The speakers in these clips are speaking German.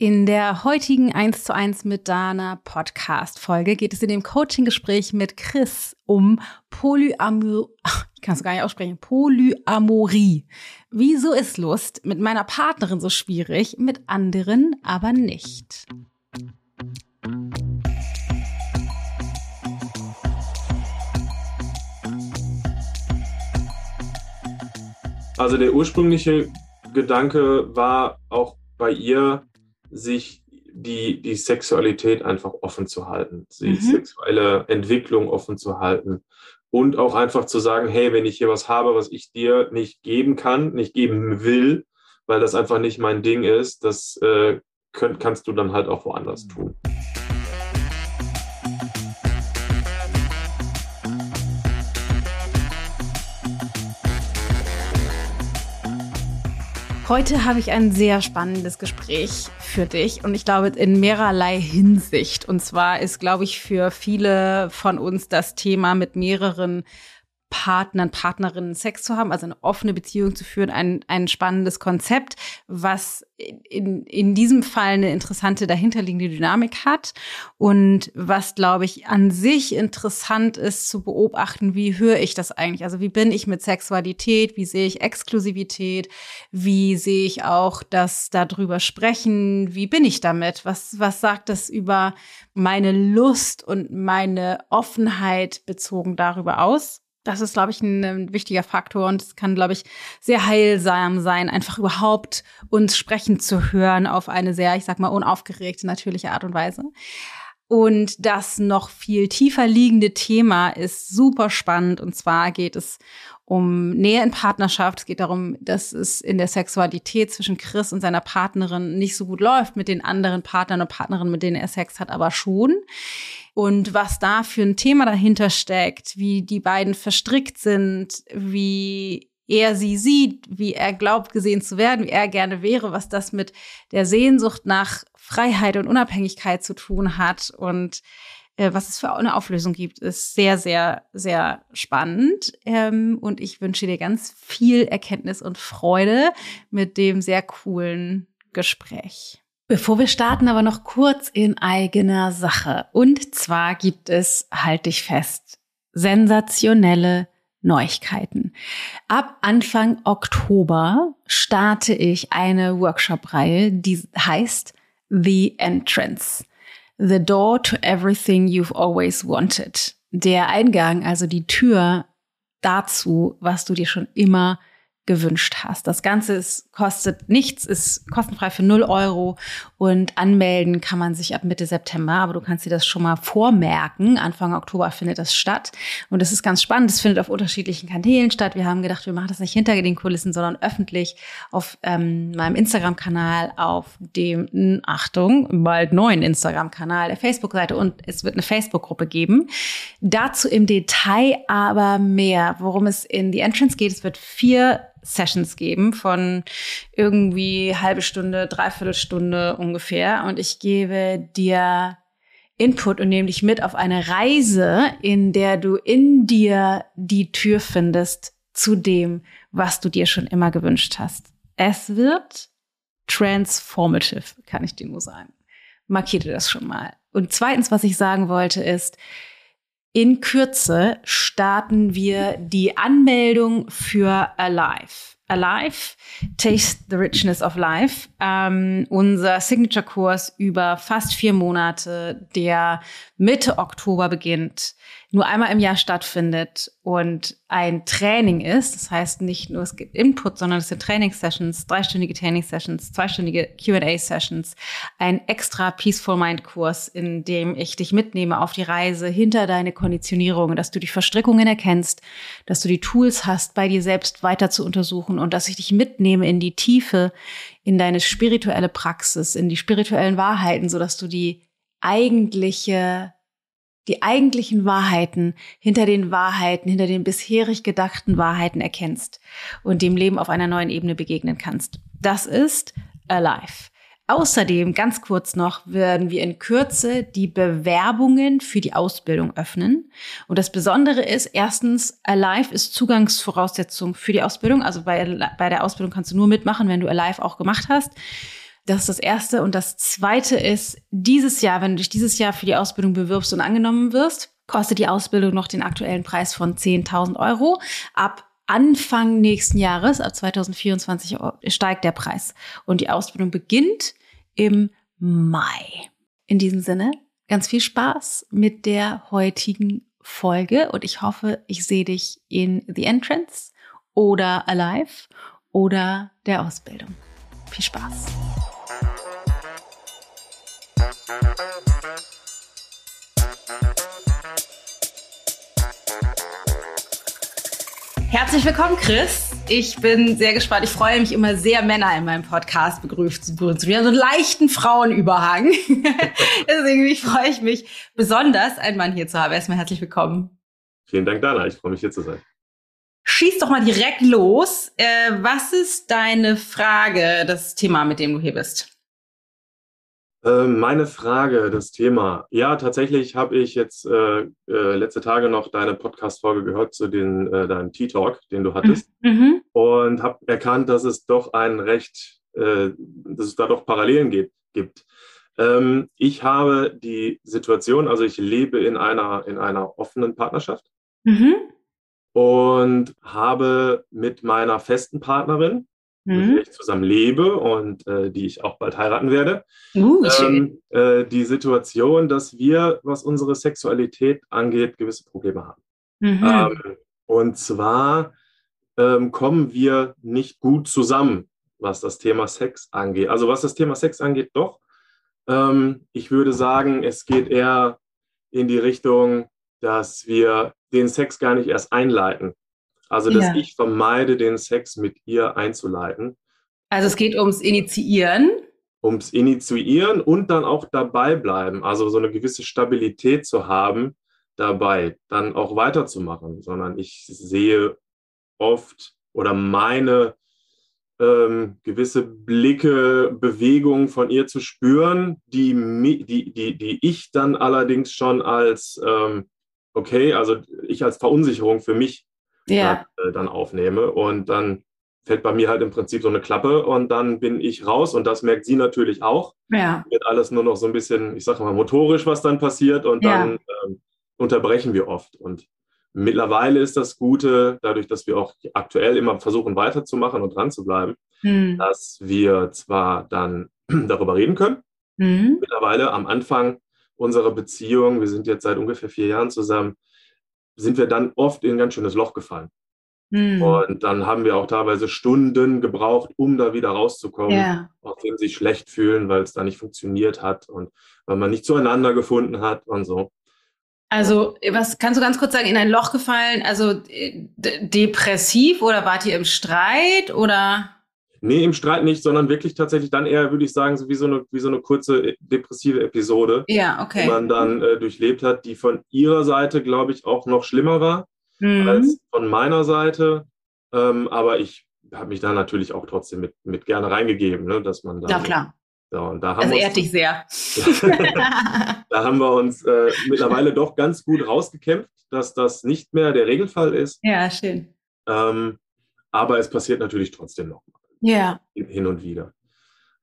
In der heutigen 1 zu 1 mit Dana Podcast Folge geht es in dem Coaching-Gespräch mit Chris um Polyamor, ich kann es gar nicht aussprechen, Polyamorie. Wieso ist Lust mit meiner Partnerin so schwierig, mit anderen aber nicht? Also der ursprüngliche Gedanke war auch bei ihr, sich die, die Sexualität einfach offen zu halten, die mhm. sexuelle Entwicklung offen zu halten und auch einfach zu sagen, hey, wenn ich hier was habe, was ich dir nicht geben kann, nicht geben will, weil das einfach nicht mein Ding ist, das äh, könnt, kannst du dann halt auch woanders tun. Heute habe ich ein sehr spannendes Gespräch für dich und ich glaube in mehrerlei Hinsicht. Und zwar ist, glaube ich, für viele von uns das Thema mit mehreren Partnern, Partnerinnen Sex zu haben, also eine offene Beziehung zu führen, ein, ein spannendes Konzept, was in, in diesem Fall eine interessante dahinterliegende Dynamik hat und was, glaube ich, an sich interessant ist zu beobachten, wie höre ich das eigentlich? Also wie bin ich mit Sexualität? Wie sehe ich Exklusivität? Wie sehe ich auch das darüber sprechen? Wie bin ich damit? Was, was sagt das über meine Lust und meine Offenheit bezogen darüber aus? Das ist, glaube ich, ein, ein, wichtiger Faktor und es kann, glaube ich, sehr heilsam sein, einfach überhaupt uns sprechen zu hören auf eine sehr, ich sag mal, unaufgeregte, natürliche Art und Weise. Und das noch viel tiefer liegende Thema ist super spannend. Und zwar geht es um Nähe in Partnerschaft. Es geht darum, dass es in der Sexualität zwischen Chris und seiner Partnerin nicht so gut läuft mit den anderen Partnern und Partnerinnen, mit denen er Sex hat, aber schon und was da für ein Thema dahinter steckt, wie die beiden verstrickt sind, wie er sie sieht, wie er glaubt gesehen zu werden, wie er gerne wäre, was das mit der Sehnsucht nach Freiheit und Unabhängigkeit zu tun hat und was es für eine Auflösung gibt, ist sehr, sehr, sehr spannend. Ähm, und ich wünsche dir ganz viel Erkenntnis und Freude mit dem sehr coolen Gespräch. Bevor wir starten, aber noch kurz in eigener Sache. Und zwar gibt es, halte ich fest, sensationelle Neuigkeiten. Ab Anfang Oktober starte ich eine Workshop-Reihe, die heißt The Entrance. The Door to Everything You've Always Wanted. Der Eingang, also die Tür dazu, was du dir schon immer gewünscht hast. Das Ganze ist, kostet nichts, ist kostenfrei für 0 Euro und anmelden kann man sich ab Mitte September, aber du kannst dir das schon mal vormerken. Anfang Oktober findet das statt und es ist ganz spannend. Es findet auf unterschiedlichen Kanälen statt. Wir haben gedacht, wir machen das nicht hinter den Kulissen, sondern öffentlich auf ähm, meinem Instagram-Kanal, auf dem, Achtung, bald neuen Instagram-Kanal, der Facebook-Seite und es wird eine Facebook-Gruppe geben. Dazu im Detail aber mehr, worum es in die Entrance geht. Es wird vier Sessions geben von irgendwie halbe Stunde, dreiviertel Stunde ungefähr. Und ich gebe dir Input und nehme dich mit auf eine Reise, in der du in dir die Tür findest zu dem, was du dir schon immer gewünscht hast. Es wird transformative, kann ich dir nur sagen. Markierte das schon mal. Und zweitens, was ich sagen wollte, ist, in Kürze starten wir die Anmeldung für Alive. Alive, Taste the Richness of Life, ähm, unser Signature-Kurs über fast vier Monate, der Mitte Oktober beginnt, nur einmal im Jahr stattfindet und ein Training ist. Das heißt nicht nur es gibt Input, sondern es sind Trainingssessions, dreistündige Trainingssessions, zweistündige Q&A-Sessions, ein extra Peaceful Mind Kurs, in dem ich dich mitnehme auf die Reise hinter deine Konditionierung, dass du die Verstrickungen erkennst, dass du die Tools hast, bei dir selbst weiter zu untersuchen und dass ich dich mitnehme in die Tiefe, in deine spirituelle Praxis, in die spirituellen Wahrheiten, so dass du die eigentliche, die eigentlichen Wahrheiten hinter den Wahrheiten, hinter den bisherig gedachten Wahrheiten erkennst und dem Leben auf einer neuen Ebene begegnen kannst. Das ist Alive. Außerdem, ganz kurz noch, werden wir in Kürze die Bewerbungen für die Ausbildung öffnen. Und das Besondere ist, erstens, Alive ist Zugangsvoraussetzung für die Ausbildung. Also bei, bei der Ausbildung kannst du nur mitmachen, wenn du Alive auch gemacht hast. Das ist das Erste. Und das Zweite ist, dieses Jahr, wenn du dich dieses Jahr für die Ausbildung bewirbst und angenommen wirst, kostet die Ausbildung noch den aktuellen Preis von 10.000 Euro. Ab Anfang nächsten Jahres, ab 2024, steigt der Preis. Und die Ausbildung beginnt im Mai. In diesem Sinne, ganz viel Spaß mit der heutigen Folge und ich hoffe, ich sehe dich in The Entrance oder Alive oder der Ausbildung. Viel Spaß. Herzlich willkommen, Chris. Ich bin sehr gespannt. Ich freue mich immer sehr, Männer in meinem Podcast begrüßt zu begrüßen. Wir haben so einen leichten Frauenüberhang. Deswegen freue ich mich besonders, einen Mann hier zu haben. Erstmal herzlich willkommen. Vielen Dank, Dana. Ich freue mich, hier zu sein. Schieß doch mal direkt los. Äh, was ist deine Frage, das Thema, mit dem du hier bist? Ähm, meine Frage, das Thema. Ja, tatsächlich habe ich jetzt äh, äh, letzte Tage noch deine Podcast-Folge gehört zu den, äh, deinem Tea-Talk, den du hattest. Mhm. mhm. Und habe erkannt, dass es doch ein recht, äh, dass es da doch Parallelen gibt. gibt. Ähm, ich habe die Situation, also ich lebe in einer, in einer offenen Partnerschaft mhm. und habe mit meiner festen Partnerin. Mit der ich zusammen lebe und äh, die ich auch bald heiraten werde. Uh, ähm, äh, die Situation, dass wir, was unsere Sexualität angeht, gewisse Probleme haben. Mhm. Ähm, und zwar ähm, kommen wir nicht gut zusammen, was das Thema Sex angeht. Also was das Thema Sex angeht, doch. Ähm, ich würde sagen, es geht eher in die Richtung, dass wir den Sex gar nicht erst einleiten, also, dass ja. ich vermeide, den Sex mit ihr einzuleiten. Also, es geht ums Initiieren. Ums Initiieren und dann auch dabei bleiben. Also, so eine gewisse Stabilität zu haben, dabei dann auch weiterzumachen. Sondern ich sehe oft oder meine ähm, gewisse Blicke, Bewegungen von ihr zu spüren, die, die, die, die ich dann allerdings schon als, ähm, okay, also ich als Verunsicherung für mich ja. dann, äh, dann aufnehme. Und dann fällt bei mir halt im Prinzip so eine Klappe und dann bin ich raus und das merkt sie natürlich auch. Ja. Wird alles nur noch so ein bisschen, ich sage mal, motorisch, was dann passiert und dann ja. ähm, unterbrechen wir oft. Und mittlerweile ist das Gute, dadurch, dass wir auch aktuell immer versuchen weiterzumachen und dran zu bleiben, hm. dass wir zwar dann darüber reden können, hm. mittlerweile am Anfang unserer Beziehung, wir sind jetzt seit ungefähr vier Jahren zusammen, sind wir dann oft in ein ganz schönes Loch gefallen. Hm. Und dann haben wir auch teilweise Stunden gebraucht, um da wieder rauszukommen, ja. auch wenn sie sich schlecht fühlen, weil es da nicht funktioniert hat und weil man nicht zueinander gefunden hat und so. Also, was kannst du ganz kurz sagen, in ein Loch gefallen? Also depressiv oder wart ihr im Streit oder? Nee, im Streit nicht, sondern wirklich tatsächlich dann eher, würde ich sagen, so wie so eine, wie so eine kurze äh, depressive Episode, ja, okay. die man dann äh, durchlebt hat, die von ihrer Seite, glaube ich, auch noch schlimmer war mhm. als von meiner Seite. Ähm, aber ich habe mich da natürlich auch trotzdem mit, mit gerne reingegeben, ne, dass man da. Ja, klar. So, und da haben das ehrt dich sehr. da haben wir uns äh, mittlerweile doch ganz gut rausgekämpft, dass das nicht mehr der Regelfall ist. Ja, schön. Ähm, aber es passiert natürlich trotzdem noch. Ja. Hin und wieder.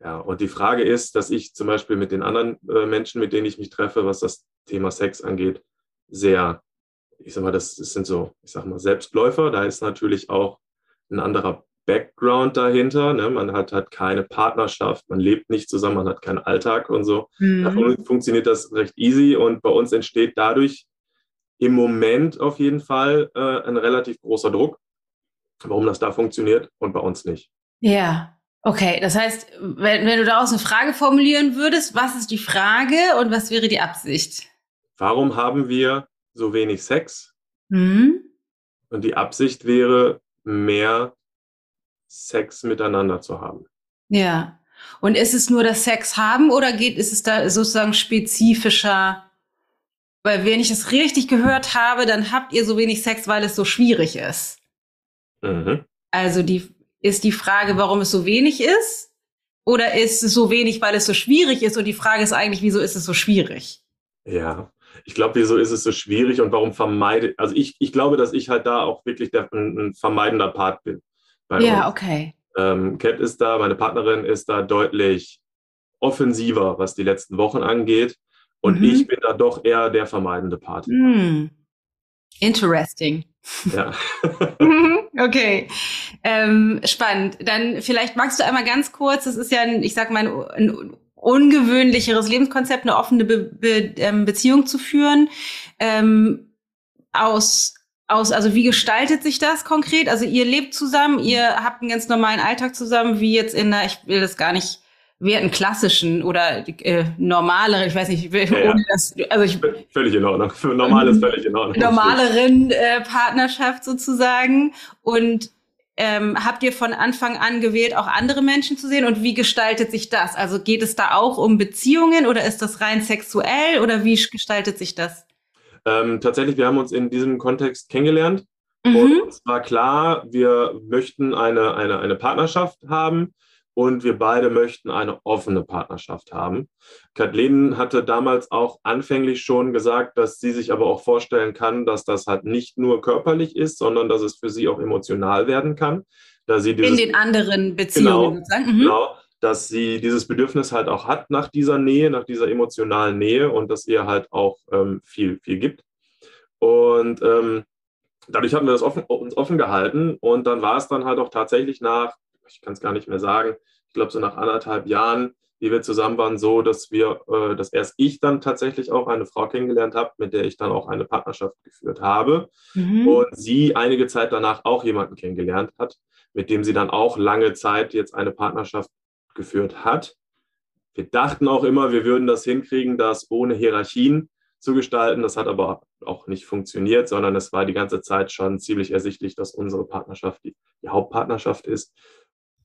Ja, und die Frage ist, dass ich zum Beispiel mit den anderen äh, Menschen, mit denen ich mich treffe, was das Thema Sex angeht, sehr, ich sag mal, das, das sind so, ich sag mal, Selbstläufer. Da ist natürlich auch ein anderer Background dahinter. Ne? Man hat halt keine Partnerschaft, man lebt nicht zusammen, man hat keinen Alltag und so. Mhm. Da funktioniert das recht easy und bei uns entsteht dadurch im Moment auf jeden Fall äh, ein relativ großer Druck, warum das da funktioniert und bei uns nicht. Ja, okay. Das heißt, wenn, wenn du daraus eine Frage formulieren würdest, was ist die Frage und was wäre die Absicht? Warum haben wir so wenig Sex? Mhm. Und die Absicht wäre, mehr Sex miteinander zu haben. Ja. Und ist es nur das Sex haben oder geht, ist es da sozusagen spezifischer? Weil wenn ich es richtig gehört habe, dann habt ihr so wenig Sex, weil es so schwierig ist. Mhm. Also die, ist die Frage, warum es so wenig ist? Oder ist es so wenig, weil es so schwierig ist? Und die Frage ist eigentlich, wieso ist es so schwierig? Ja, ich glaube, wieso ist es so schwierig und warum vermeide, also ich, ich glaube, dass ich halt da auch wirklich der, ein, ein vermeidender Part bin. ja, uns. okay. Ähm, Cat ist da, meine Partnerin ist da deutlich offensiver, was die letzten Wochen angeht. Und mhm. ich bin da doch eher der vermeidende Part. Mm. Interesting. Ja. okay. Ähm, spannend. Dann vielleicht magst du einmal ganz kurz, das ist ja, ein, ich sag mal, ein, ein ungewöhnlicheres Lebenskonzept, eine offene Be Be ähm, Beziehung zu führen. Ähm, aus, aus, also wie gestaltet sich das konkret? Also ihr lebt zusammen, ihr habt einen ganz normalen Alltag zusammen, wie jetzt in einer, ich will das gar nicht wir hatten klassischen oder äh, normaleren, ich weiß nicht, ja, ohne ja. das, also ich völlig in Ordnung. Für normales völlig in Ordnung. Normaleren äh, Partnerschaft sozusagen. Und ähm, habt ihr von Anfang an gewählt, auch andere Menschen zu sehen? Und wie gestaltet sich das? Also geht es da auch um Beziehungen oder ist das rein sexuell oder wie gestaltet sich das? Ähm, tatsächlich, wir haben uns in diesem Kontext kennengelernt. Mhm. Und es war klar, wir möchten eine, eine, eine Partnerschaft haben und wir beide möchten eine offene Partnerschaft haben. Kathleen hatte damals auch anfänglich schon gesagt, dass sie sich aber auch vorstellen kann, dass das halt nicht nur körperlich ist, sondern dass es für sie auch emotional werden kann. Da sie dieses, In den anderen Beziehungen genau, mhm. genau, dass sie dieses Bedürfnis halt auch hat nach dieser Nähe, nach dieser emotionalen Nähe und dass ihr halt auch ähm, viel, viel gibt. Und ähm, dadurch hatten wir das offen, uns offen gehalten und dann war es dann halt auch tatsächlich nach ich kann es gar nicht mehr sagen, ich glaube so nach anderthalb Jahren, wie wir zusammen waren, so, dass wir, äh, dass erst ich dann tatsächlich auch eine Frau kennengelernt habe, mit der ich dann auch eine Partnerschaft geführt habe. Mhm. Und sie einige Zeit danach auch jemanden kennengelernt hat, mit dem sie dann auch lange Zeit jetzt eine Partnerschaft geführt hat. Wir dachten auch immer, wir würden das hinkriegen, das ohne Hierarchien zu gestalten. Das hat aber auch nicht funktioniert, sondern es war die ganze Zeit schon ziemlich ersichtlich, dass unsere Partnerschaft die, die Hauptpartnerschaft ist.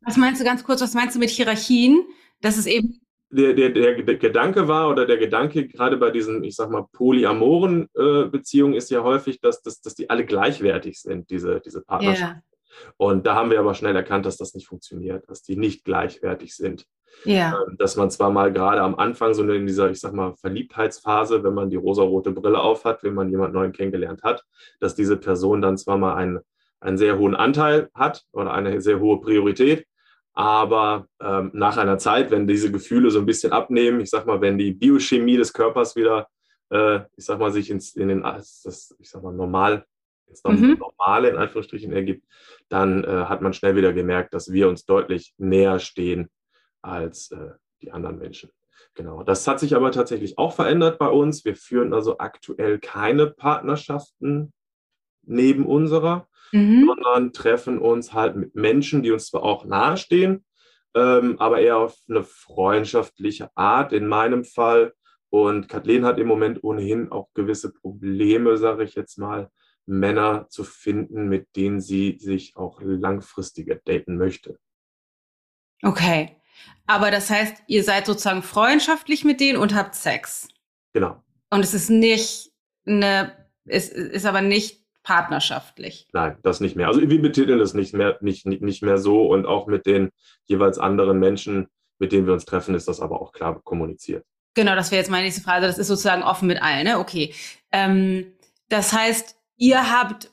Was meinst du ganz kurz, was meinst du mit Hierarchien? Das ist eben. Der, der, der, der Gedanke war oder der Gedanke gerade bei diesen, ich sag mal, polyamoren äh, Beziehungen ist ja häufig, dass, dass, dass die alle gleichwertig sind, diese, diese Partnerschaft. Yeah. Und da haben wir aber schnell erkannt, dass das nicht funktioniert, dass die nicht gleichwertig sind. Ja. Ähm, dass man zwar mal gerade am Anfang so in dieser, ich sag mal, Verliebtheitsphase, wenn man die rosarote Brille aufhat, wenn man jemand neuen kennengelernt hat, dass diese Person dann zwar mal einen, einen sehr hohen Anteil hat oder eine sehr hohe Priorität, aber ähm, nach einer Zeit, wenn diese Gefühle so ein bisschen abnehmen, ich sag mal, wenn die Biochemie des Körpers wieder, äh, ich sag mal, sich ins, in den, das, ich sag mal, normal, ins mhm. Normale in Anführungsstrichen ergibt, dann äh, hat man schnell wieder gemerkt, dass wir uns deutlich näher stehen als äh, die anderen Menschen. Genau. Das hat sich aber tatsächlich auch verändert bei uns. Wir führen also aktuell keine Partnerschaften neben unserer, mhm. sondern treffen uns halt mit Menschen, die uns zwar auch nahestehen, ähm, aber eher auf eine freundschaftliche Art in meinem Fall. Und Kathleen hat im Moment ohnehin auch gewisse Probleme, sage ich jetzt mal, Männer zu finden, mit denen sie sich auch langfristiger daten möchte. Okay. Aber das heißt, ihr seid sozusagen freundschaftlich mit denen und habt Sex. Genau. Und es ist nicht eine, es ist aber nicht partnerschaftlich. Nein, das nicht mehr. Also wir betiteln das nicht mehr, nicht, nicht, nicht mehr so und auch mit den jeweils anderen Menschen, mit denen wir uns treffen, ist das aber auch klar kommuniziert. Genau, das wäre jetzt meine nächste Frage. Das ist sozusagen offen mit allen, ne? Okay. Ähm, das heißt, ihr habt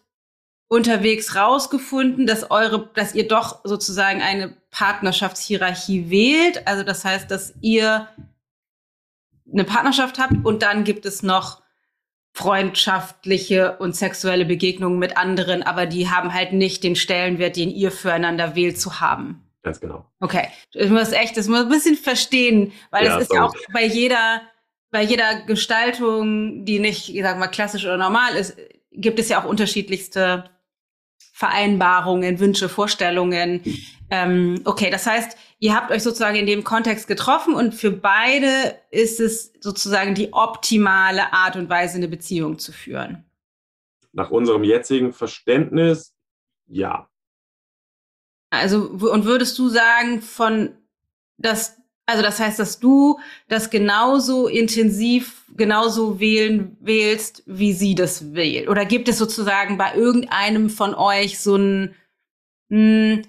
unterwegs rausgefunden, dass eure, dass ihr doch sozusagen eine Partnerschaftshierarchie wählt. Also das heißt, dass ihr eine Partnerschaft habt und dann gibt es noch freundschaftliche und sexuelle Begegnungen mit anderen, aber die haben halt nicht den Stellenwert, den ihr füreinander wählt zu haben. Ganz genau. Okay. Ich muss echt, das muss ein bisschen verstehen, weil ja, es ist ja auch bei jeder, bei jeder Gestaltung, die nicht, ich sag mal, klassisch oder normal ist, gibt es ja auch unterschiedlichste Vereinbarungen, Wünsche, Vorstellungen. Ähm, okay, das heißt, ihr habt euch sozusagen in dem Kontext getroffen und für beide ist es sozusagen die optimale Art und Weise, eine Beziehung zu führen. Nach unserem jetzigen Verständnis, ja. Also, und würdest du sagen, von, dass also das heißt, dass du das genauso intensiv, genauso wählen wählst, wie sie das wählt. Oder gibt es sozusagen bei irgendeinem von euch so ein, hm,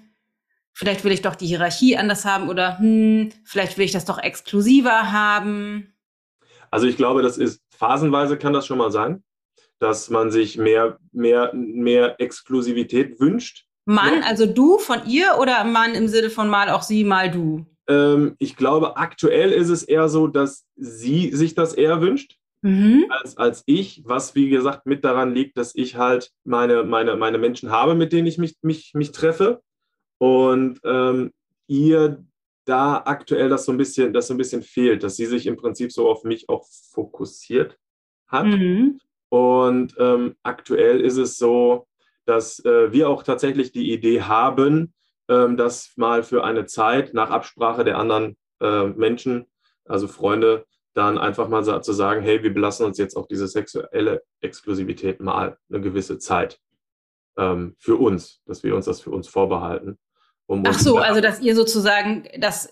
vielleicht will ich doch die Hierarchie anders haben oder hm, vielleicht will ich das doch exklusiver haben? Also ich glaube, das ist phasenweise kann das schon mal sein, dass man sich mehr, mehr, mehr Exklusivität wünscht. Mann, also du von ihr oder Mann im Sinne von mal auch sie, mal du? ähm, ich glaube, aktuell ist es eher so, dass sie sich das eher wünscht. Mhm. Als, als ich, was wie gesagt mit daran liegt, dass ich halt meine, meine, meine Menschen habe, mit denen ich mich, mich, mich treffe und ähm, ihr da aktuell das so ein bisschen, das so ein bisschen fehlt, dass sie sich im Prinzip so auf mich auch fokussiert hat. Mhm. Und ähm, aktuell ist es so, dass äh, wir auch tatsächlich die Idee haben, ähm, das mal für eine Zeit nach Absprache der anderen äh, Menschen, also Freunde, dann einfach mal zu sagen, hey, wir belassen uns jetzt auch diese sexuelle Exklusivität mal eine gewisse Zeit ähm, für uns, dass wir uns das für uns vorbehalten. Um Ach so, also dass ihr sozusagen das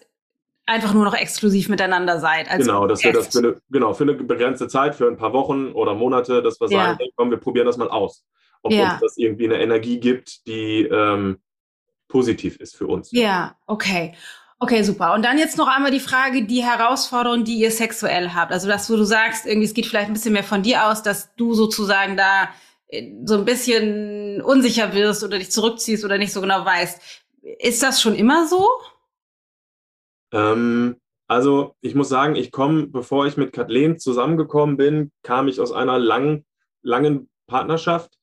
einfach nur noch exklusiv miteinander seid. genau, dass wir das für eine, genau, für eine begrenzte Zeit, für ein paar Wochen oder Monate, dass wir ja. sagen, hey, komm, wir probieren das mal aus. Ob ja. uns das irgendwie eine Energie gibt, die ähm, positiv ist für uns. Ja, okay. Okay, super. Und dann jetzt noch einmal die Frage, die Herausforderung, die ihr sexuell habt. Also, dass du sagst, irgendwie, es geht vielleicht ein bisschen mehr von dir aus, dass du sozusagen da äh, so ein bisschen unsicher wirst oder dich zurückziehst oder nicht so genau weißt. Ist das schon immer so? Ähm, also, ich muss sagen, ich komme, bevor ich mit Kathleen zusammengekommen bin, kam ich aus einer langen, langen Partnerschaft,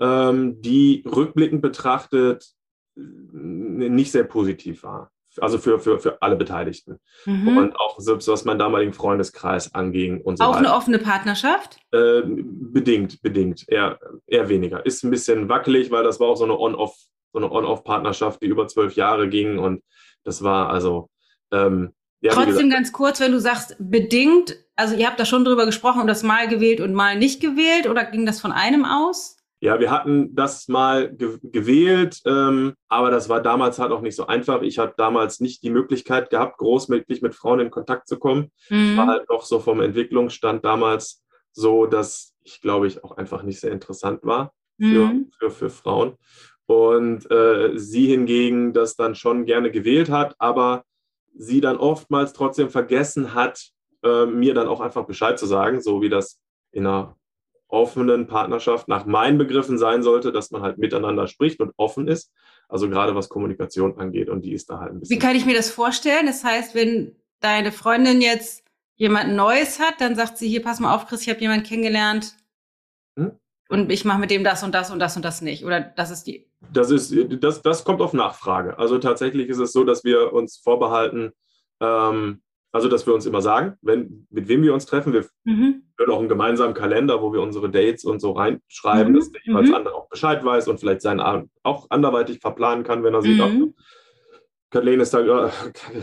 ähm, die rückblickend betrachtet nicht sehr positiv war. Also für, für, für alle Beteiligten. Mhm. Und auch selbst was meinen damaligen Freundeskreis anging und so Auch weiter. eine offene Partnerschaft? Äh, bedingt, bedingt. Eher, eher weniger. Ist ein bisschen wackelig, weil das war auch so eine On-Off, so eine On-Off-Partnerschaft, die über zwölf Jahre ging. Und das war also. Ähm, ja, Trotzdem ganz kurz, wenn du sagst, bedingt, also ihr habt da schon drüber gesprochen und das mal gewählt und mal nicht gewählt oder ging das von einem aus? Ja, wir hatten das mal ge gewählt, ähm, aber das war damals halt auch nicht so einfach. Ich hatte damals nicht die Möglichkeit gehabt, großmöglich mit Frauen in Kontakt zu kommen. Mhm. Ich war halt noch so vom Entwicklungsstand damals so, dass ich glaube ich auch einfach nicht sehr interessant war für, mhm. für, für Frauen. Und äh, sie hingegen das dann schon gerne gewählt hat, aber sie dann oftmals trotzdem vergessen hat, äh, mir dann auch einfach Bescheid zu sagen, so wie das in einer offenen Partnerschaft nach meinen Begriffen sein sollte, dass man halt miteinander spricht und offen ist. Also gerade was Kommunikation angeht und die ist da halt ein bisschen. Wie kann ich mir das vorstellen? Das heißt, wenn deine Freundin jetzt jemand Neues hat, dann sagt sie hier, pass mal auf, Chris, ich habe jemanden kennengelernt hm? Und ich mache mit dem das und das und das und das nicht. Oder das ist die. Das ist, das, das kommt auf Nachfrage. Also tatsächlich ist es so, dass wir uns vorbehalten, ähm, also, dass wir uns immer sagen, wenn, mit wem wir uns treffen, wir mhm. führen auch einen gemeinsamen Kalender, wo wir unsere Dates und so reinschreiben, mhm. dass der jeweils mhm. andere auch Bescheid weiß und vielleicht seinen Abend auch anderweitig verplanen kann, wenn er sieht, mhm. Kathleen ist da,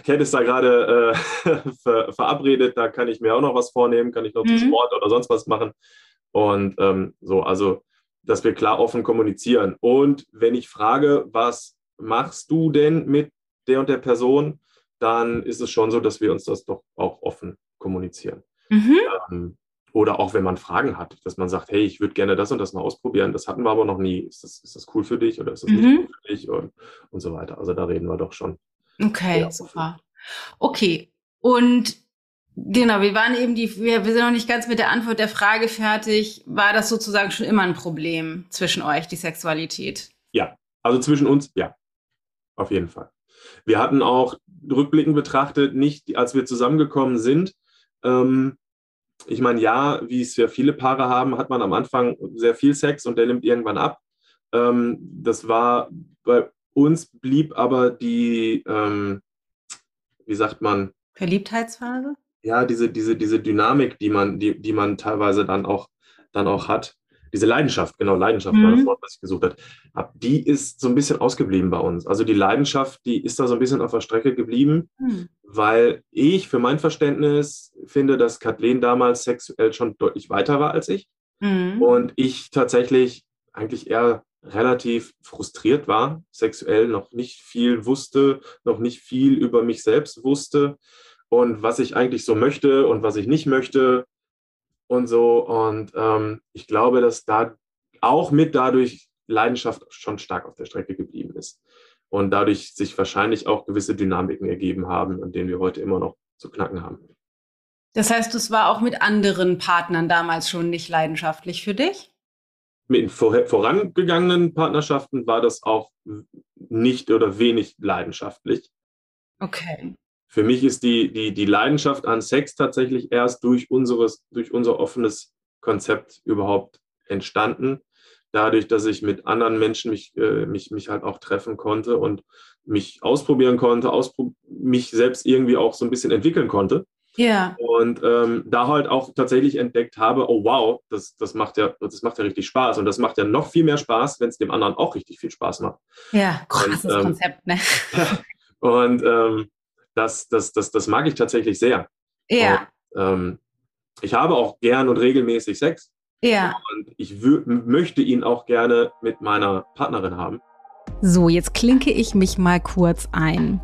Kat ist da gerade äh, ver, verabredet, da kann ich mir auch noch was vornehmen, kann ich noch mhm. Sport oder sonst was machen. Und ähm, so, also, dass wir klar offen kommunizieren. Und wenn ich frage, was machst du denn mit der und der Person, dann ist es schon so, dass wir uns das doch auch offen kommunizieren. Mhm. Ähm, oder auch wenn man Fragen hat, dass man sagt, hey, ich würde gerne das und das mal ausprobieren, das hatten wir aber noch nie. Ist das, ist das cool für dich oder ist das mhm. nicht cool für dich und, und so weiter. Also da reden wir doch schon. Okay, super. Okay, und genau, wir waren eben die, wir, wir sind noch nicht ganz mit der Antwort der Frage fertig. War das sozusagen schon immer ein Problem zwischen euch, die Sexualität? Ja, also zwischen uns, ja, auf jeden Fall. Wir hatten auch rückblickend betrachtet nicht, als wir zusammengekommen sind, ähm, ich meine, ja, wie es ja viele Paare haben, hat man am Anfang sehr viel Sex und der nimmt irgendwann ab. Ähm, das war bei uns blieb aber die, ähm, wie sagt man? Verliebtheitsphase? Ja, diese, diese, diese Dynamik, die man, die, die man teilweise dann auch, dann auch hat, diese Leidenschaft, genau, Leidenschaft mhm. war das Wort, was ich gesucht habe, die ist so ein bisschen ausgeblieben bei uns. Also die Leidenschaft, die ist da so ein bisschen auf der Strecke geblieben, mhm. weil ich für mein Verständnis finde, dass Kathleen damals sexuell schon deutlich weiter war als ich. Mhm. Und ich tatsächlich eigentlich eher relativ frustriert war, sexuell noch nicht viel wusste, noch nicht viel über mich selbst wusste und was ich eigentlich so möchte und was ich nicht möchte und so. Und ähm, ich glaube, dass da auch mit dadurch Leidenschaft schon stark auf der Strecke geblieben ist. Und dadurch sich wahrscheinlich auch gewisse Dynamiken ergeben haben, an denen wir heute immer noch zu knacken haben. Das heißt, es war auch mit anderen Partnern damals schon nicht leidenschaftlich für dich? Mit vorangegangenen Partnerschaften war das auch nicht oder wenig leidenschaftlich. Okay. Für mich ist die, die, die Leidenschaft an Sex tatsächlich erst durch, unseres, durch unser offenes Konzept überhaupt entstanden. Dadurch, dass ich mit anderen Menschen mich, äh, mich, mich halt auch treffen konnte und mich ausprobieren konnte, auspro mich selbst irgendwie auch so ein bisschen entwickeln konnte. Ja. Und ähm, da halt auch tatsächlich entdeckt habe, oh wow, das, das, macht ja, das macht ja richtig Spaß. Und das macht ja noch viel mehr Spaß, wenn es dem anderen auch richtig viel Spaß macht. Ja, krasses und, ähm, Konzept, ne? und ähm, das, das, das, das mag ich tatsächlich sehr. Ja. Und, ähm, ich habe auch gern und regelmäßig Sex. Ja. Und ich möchte ihn auch gerne mit meiner Partnerin haben. So, jetzt klinke ich mich mal kurz ein.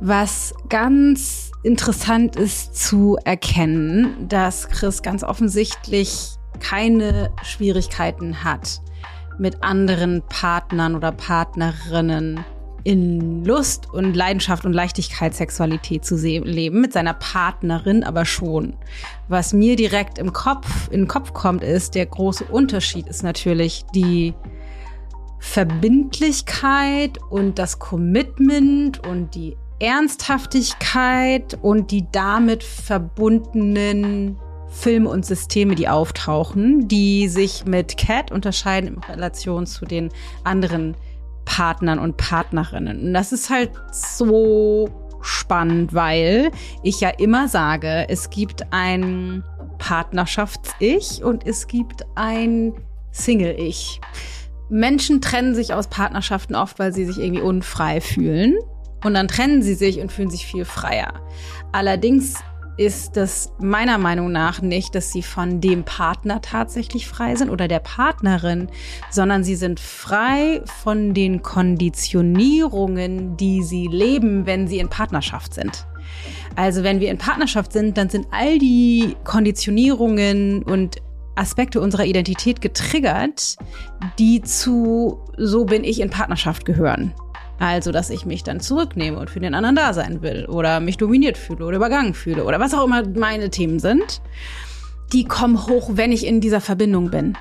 Was ganz interessant ist zu erkennen, dass Chris ganz offensichtlich keine Schwierigkeiten hat, mit anderen Partnern oder Partnerinnen in Lust und Leidenschaft und Leichtigkeit Sexualität zu leben, mit seiner Partnerin aber schon. Was mir direkt im Kopf, in den Kopf kommt, ist, der große Unterschied ist natürlich die Verbindlichkeit und das Commitment und die Ernsthaftigkeit und die damit verbundenen Filme und Systeme, die auftauchen, die sich mit Cat unterscheiden in Relation zu den anderen Partnern und Partnerinnen. Und das ist halt so spannend, weil ich ja immer sage, es gibt ein Partnerschafts-Ich und es gibt ein Single-Ich. Menschen trennen sich aus Partnerschaften oft, weil sie sich irgendwie unfrei fühlen. Und dann trennen sie sich und fühlen sich viel freier. Allerdings ist das meiner Meinung nach nicht, dass sie von dem Partner tatsächlich frei sind oder der Partnerin, sondern sie sind frei von den Konditionierungen, die sie leben, wenn sie in Partnerschaft sind. Also wenn wir in Partnerschaft sind, dann sind all die Konditionierungen und Aspekte unserer Identität getriggert, die zu so bin ich in Partnerschaft gehören. Also, dass ich mich dann zurücknehme und für den anderen da sein will oder mich dominiert fühle oder übergangen fühle oder was auch immer meine Themen sind, die kommen hoch, wenn ich in dieser Verbindung bin.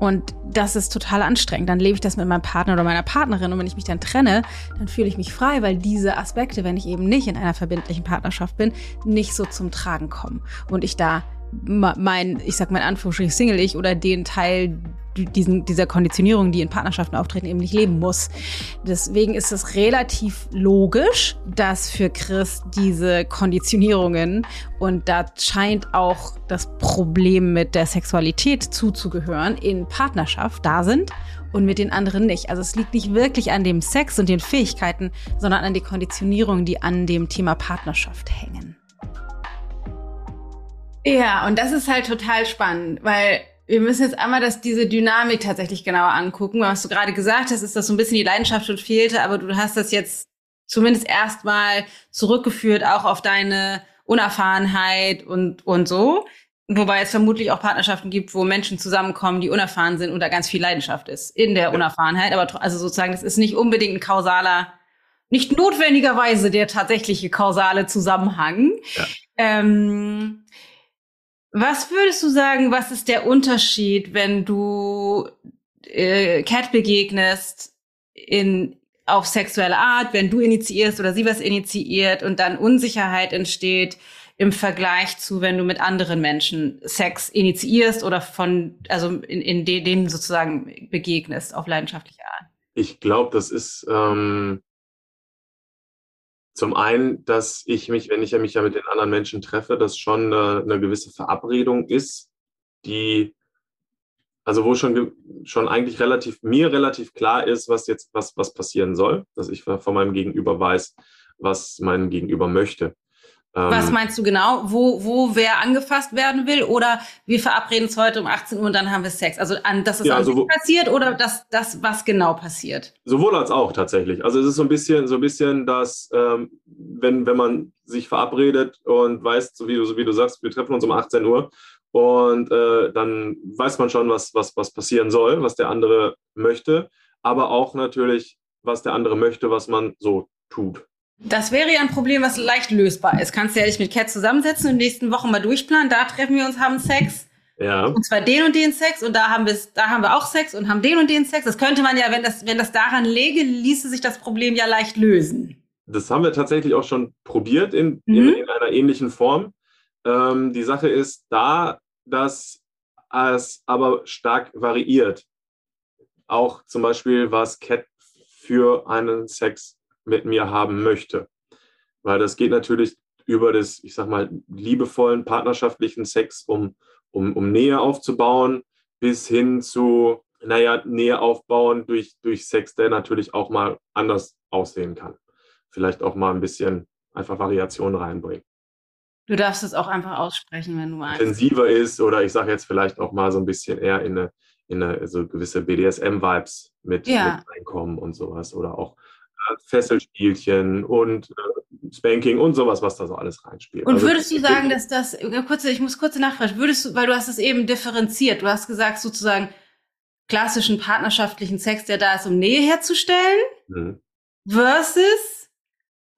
Und das ist total anstrengend. Dann lebe ich das mit meinem Partner oder meiner Partnerin und wenn ich mich dann trenne, dann fühle ich mich frei, weil diese Aspekte, wenn ich eben nicht in einer verbindlichen Partnerschaft bin, nicht so zum Tragen kommen. Und ich da mein, ich sag mal in Anführungsstrichen Single ich oder den Teil diesen, dieser Konditionierung, die in Partnerschaften auftreten, eben nicht leben muss. Deswegen ist es relativ logisch, dass für Chris diese Konditionierungen und da scheint auch das Problem mit der Sexualität zuzugehören, in Partnerschaft da sind und mit den anderen nicht. Also es liegt nicht wirklich an dem Sex und den Fähigkeiten, sondern an die Konditionierungen, die an dem Thema Partnerschaft hängen. Ja, und das ist halt total spannend, weil wir müssen jetzt einmal das, diese Dynamik tatsächlich genauer angucken. Was du gerade gesagt hast, ist, dass so ein bisschen die Leidenschaft schon fehlte, aber du hast das jetzt zumindest erstmal zurückgeführt, auch auf deine Unerfahrenheit und, und so. Wobei es vermutlich auch Partnerschaften gibt, wo Menschen zusammenkommen, die unerfahren sind und da ganz viel Leidenschaft ist in der Unerfahrenheit. Aber also sozusagen, das ist nicht unbedingt ein kausaler, nicht notwendigerweise der tatsächliche kausale Zusammenhang. Ja. Ähm, was würdest du sagen, was ist der Unterschied, wenn du äh, Cat begegnest in auf sexuelle Art, wenn du initiierst oder sie was initiiert und dann Unsicherheit entsteht im Vergleich zu, wenn du mit anderen Menschen Sex initiierst oder von, also in, in denen sozusagen begegnest auf leidenschaftliche Art? Ich glaube, das ist ähm, zum einen, dass ich mich, wenn ich mich ja mit den anderen Menschen treffe, dass schon eine, eine gewisse Verabredung ist, die, also wo schon, schon eigentlich relativ, mir relativ klar ist, was jetzt, was, was passieren soll, dass ich von meinem Gegenüber weiß, was mein Gegenüber möchte. Was ähm, meinst du genau? Wo, wo wer angefasst werden will? Oder wir verabreden es heute um 18 Uhr und dann haben wir Sex? Also, an, dass es ja, also, passiert oder das, das, was genau passiert? Sowohl als auch tatsächlich. Also, es ist so ein bisschen, so ein bisschen, dass, ähm, wenn, wenn man sich verabredet und weiß, so wie, du, so wie du sagst, wir treffen uns um 18 Uhr und äh, dann weiß man schon, was, was, was passieren soll, was der andere möchte, aber auch natürlich, was der andere möchte, was man so tut. Das wäre ja ein Problem, was leicht lösbar ist. Kannst du ja dich mit Cat zusammensetzen und in den nächsten Wochen mal durchplanen. Da treffen wir uns, haben Sex. Ja. Und zwar den und den Sex und da haben wir da haben wir auch Sex und haben den und den Sex. Das könnte man ja, wenn das wenn das daran läge, ließe sich das Problem ja leicht lösen. das haben wir tatsächlich auch schon probiert in, mhm. in, in einer ähnlichen Form. Ähm, die Sache ist da, dass es aber stark variiert. Auch zum Beispiel, was Cat für einen Sex mit mir haben möchte. Weil das geht natürlich über das, ich sag mal, liebevollen, partnerschaftlichen Sex, um, um, um Nähe aufzubauen, bis hin zu, naja, Nähe aufbauen durch, durch Sex, der natürlich auch mal anders aussehen kann. Vielleicht auch mal ein bisschen einfach Variation reinbringen. Du darfst es auch einfach aussprechen, wenn du magst. Intensiver ist oder ich sage jetzt vielleicht auch mal so ein bisschen eher in eine, in eine so gewisse BDSM-Vibes mit, ja. mit reinkommen und sowas. Oder auch Fesselspielchen und äh, Spanking und sowas, was da so alles reinspielt. Und also, würdest du sagen, dass das, kurze, ich muss kurze Nachfrage, würdest du, weil du hast es eben differenziert, du hast gesagt sozusagen klassischen partnerschaftlichen Sex, der da ist, um Nähe herzustellen, mhm. versus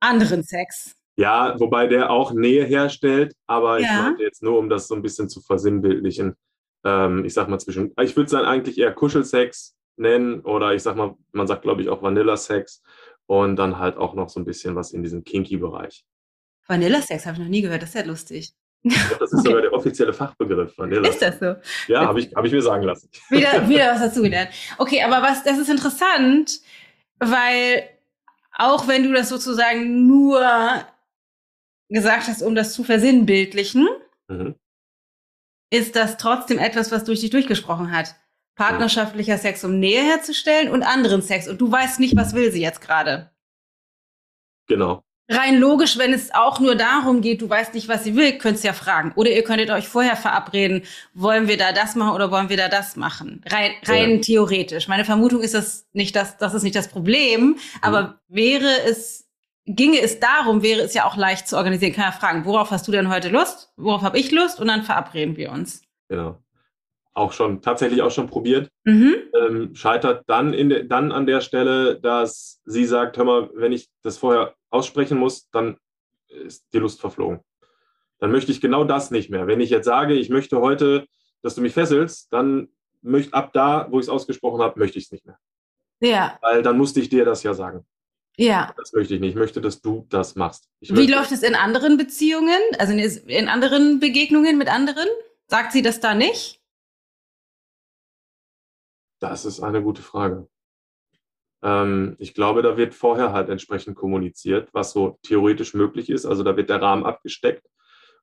anderen Sex. Ja, wobei der auch Nähe herstellt, aber ja. ich meinte jetzt nur, um das so ein bisschen zu versinnbildlichen. Ähm, ich sag mal zwischen, ich würde es dann eigentlich eher Kuschelsex nennen oder ich sag mal, man sagt glaube ich auch Vanilla-Sex und dann halt auch noch so ein bisschen was in diesem Kinky-Bereich. Vanilla-Sex habe ich noch nie gehört, das ist ja lustig. Das ist okay. sogar der offizielle Fachbegriff. Vanilla. Ist das so? Ja, habe ich, hab ich mir sagen lassen. Wieder, wieder was dazugelernt. Okay, aber was, das ist interessant, weil auch wenn du das sozusagen nur gesagt hast, um das zu versinnbildlichen, mhm. ist das trotzdem etwas, was durch dich durchgesprochen hat. Partnerschaftlicher Sex, um Nähe herzustellen und anderen Sex. Und du weißt nicht, was will sie jetzt gerade. Genau. Rein logisch, wenn es auch nur darum geht, du weißt nicht, was sie will, könntest ja fragen. Oder ihr könntet euch vorher verabreden, wollen wir da das machen oder wollen wir da das machen? Rein, rein ja. theoretisch. Meine Vermutung ist das nicht das, das ist nicht das Problem, aber mhm. wäre es ginge es darum, wäre es ja auch leicht zu organisieren. Kann ja fragen, worauf hast du denn heute Lust? Worauf habe ich Lust? Und dann verabreden wir uns. Genau. Auch schon, tatsächlich auch schon probiert. Mhm. Ähm, scheitert dann, in de, dann an der Stelle, dass sie sagt, hör mal, wenn ich das vorher aussprechen muss, dann ist die Lust verflogen. Dann möchte ich genau das nicht mehr. Wenn ich jetzt sage, ich möchte heute, dass du mich fesselst, dann möchte ab da, wo ich es ausgesprochen habe, möchte ich es nicht mehr. Ja. Weil dann musste ich dir das ja sagen. Ja. Das möchte ich nicht. Ich möchte, dass du das machst. Wie läuft es in anderen Beziehungen? Also in anderen Begegnungen mit anderen? Sagt sie das da nicht? Das ist eine gute Frage. Ähm, ich glaube, da wird vorher halt entsprechend kommuniziert, was so theoretisch möglich ist. Also da wird der Rahmen abgesteckt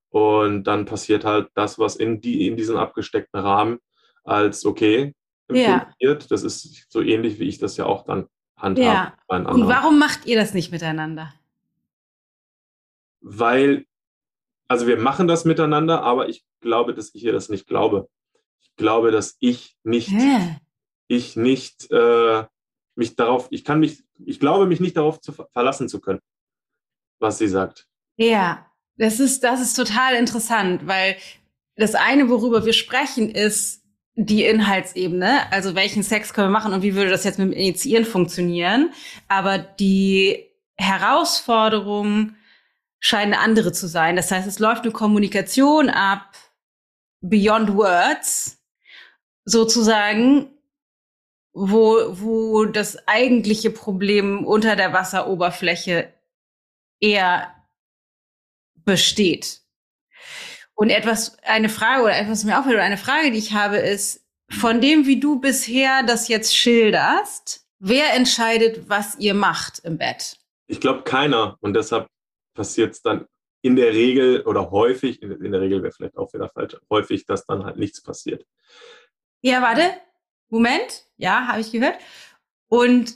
und dann passiert halt das, was in, die, in diesem abgesteckten Rahmen als okay empfunden ja. wird. Das ist so ähnlich, wie ich das ja auch dann handhaben. Ja. Und warum macht ihr das nicht miteinander? Weil, also wir machen das miteinander, aber ich glaube, dass ich ihr das nicht glaube. Ich glaube, dass ich nicht, Hä? Ich nicht äh, mich darauf, ich kann mich, ich glaube mich nicht darauf zu verlassen zu können, was sie sagt. Ja, das ist, das ist total interessant, weil das eine, worüber wir sprechen, ist, die Inhaltsebene, also welchen Sex können wir machen und wie würde das jetzt mit dem Initiieren funktionieren. Aber die Herausforderung scheint eine andere zu sein. Das heißt, es läuft eine Kommunikation ab, beyond words, sozusagen, wo, wo das eigentliche Problem unter der Wasseroberfläche eher besteht. Und etwas, eine Frage oder etwas mir auffällt oder eine Frage, die ich habe, ist, von dem, wie du bisher das jetzt schilderst, wer entscheidet, was ihr macht im Bett? Ich glaube keiner. Und deshalb passiert es dann in der Regel oder häufig, in der Regel wäre vielleicht auch wieder falsch, häufig, dass dann halt nichts passiert. Ja, warte. Moment. Ja, habe ich gehört. Und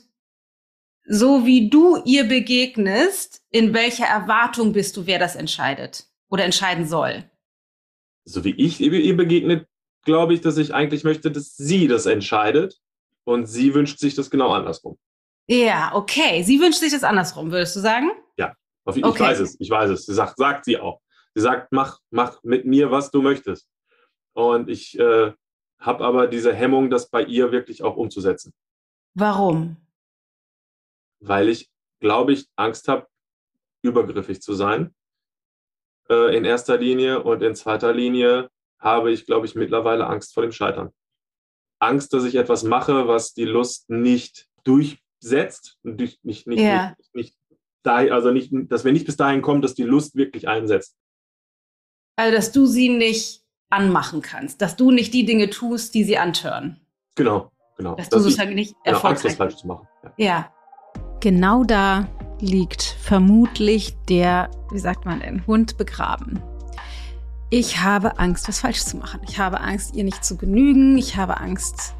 so wie du ihr begegnest, in welcher Erwartung bist du, wer das entscheidet oder entscheiden soll? so wie ich ihr begegnet, glaube ich, dass ich eigentlich möchte, dass sie das entscheidet. Und sie wünscht sich das genau andersrum. Ja, okay. Sie wünscht sich das andersrum, würdest du sagen? Ja, ich okay. weiß es, ich weiß es. Sie sagt, sagt sie auch. Sie sagt, mach, mach mit mir, was du möchtest. Und ich äh, habe aber diese Hemmung, das bei ihr wirklich auch umzusetzen. Warum? Weil ich, glaube ich, Angst habe, übergriffig zu sein äh, in erster Linie und in zweiter Linie habe ich, glaube ich, mittlerweile Angst vor dem Scheitern. Angst, dass ich etwas mache, was die Lust nicht durchsetzt, nicht, nicht, nicht, ja. nicht, nicht dahin, also nicht, dass wir nicht bis dahin kommen, dass die Lust wirklich einsetzt. Also, dass du sie nicht anmachen kannst, dass du nicht die Dinge tust, die sie antören. Genau, genau. Dass, dass du sozusagen nicht genau, Angst, was falsch zu machen. Ja. ja. Genau da liegt vermutlich der, wie sagt man denn, Hund begraben. Ich habe Angst, was falsch zu machen. Ich habe Angst, ihr nicht zu genügen. Ich habe Angst,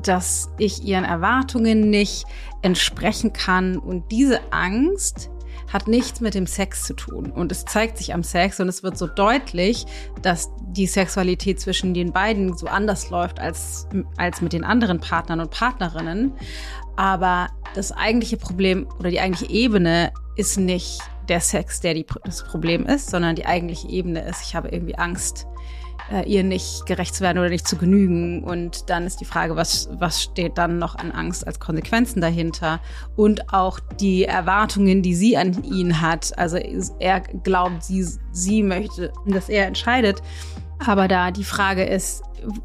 dass ich ihren Erwartungen nicht entsprechen kann. Und diese Angst hat nichts mit dem Sex zu tun. Und es zeigt sich am Sex und es wird so deutlich, dass die Sexualität zwischen den beiden so anders läuft als, als mit den anderen Partnern und Partnerinnen. Aber das eigentliche Problem oder die eigentliche Ebene ist nicht der Sex, der die, das Problem ist, sondern die eigentliche Ebene ist, ich habe irgendwie Angst, äh, ihr nicht gerecht zu werden oder nicht zu genügen. Und dann ist die Frage, was, was steht dann noch an Angst als Konsequenzen dahinter? Und auch die Erwartungen, die sie an ihn hat. Also er glaubt, sie, sie möchte, dass er entscheidet. Aber da die Frage ist,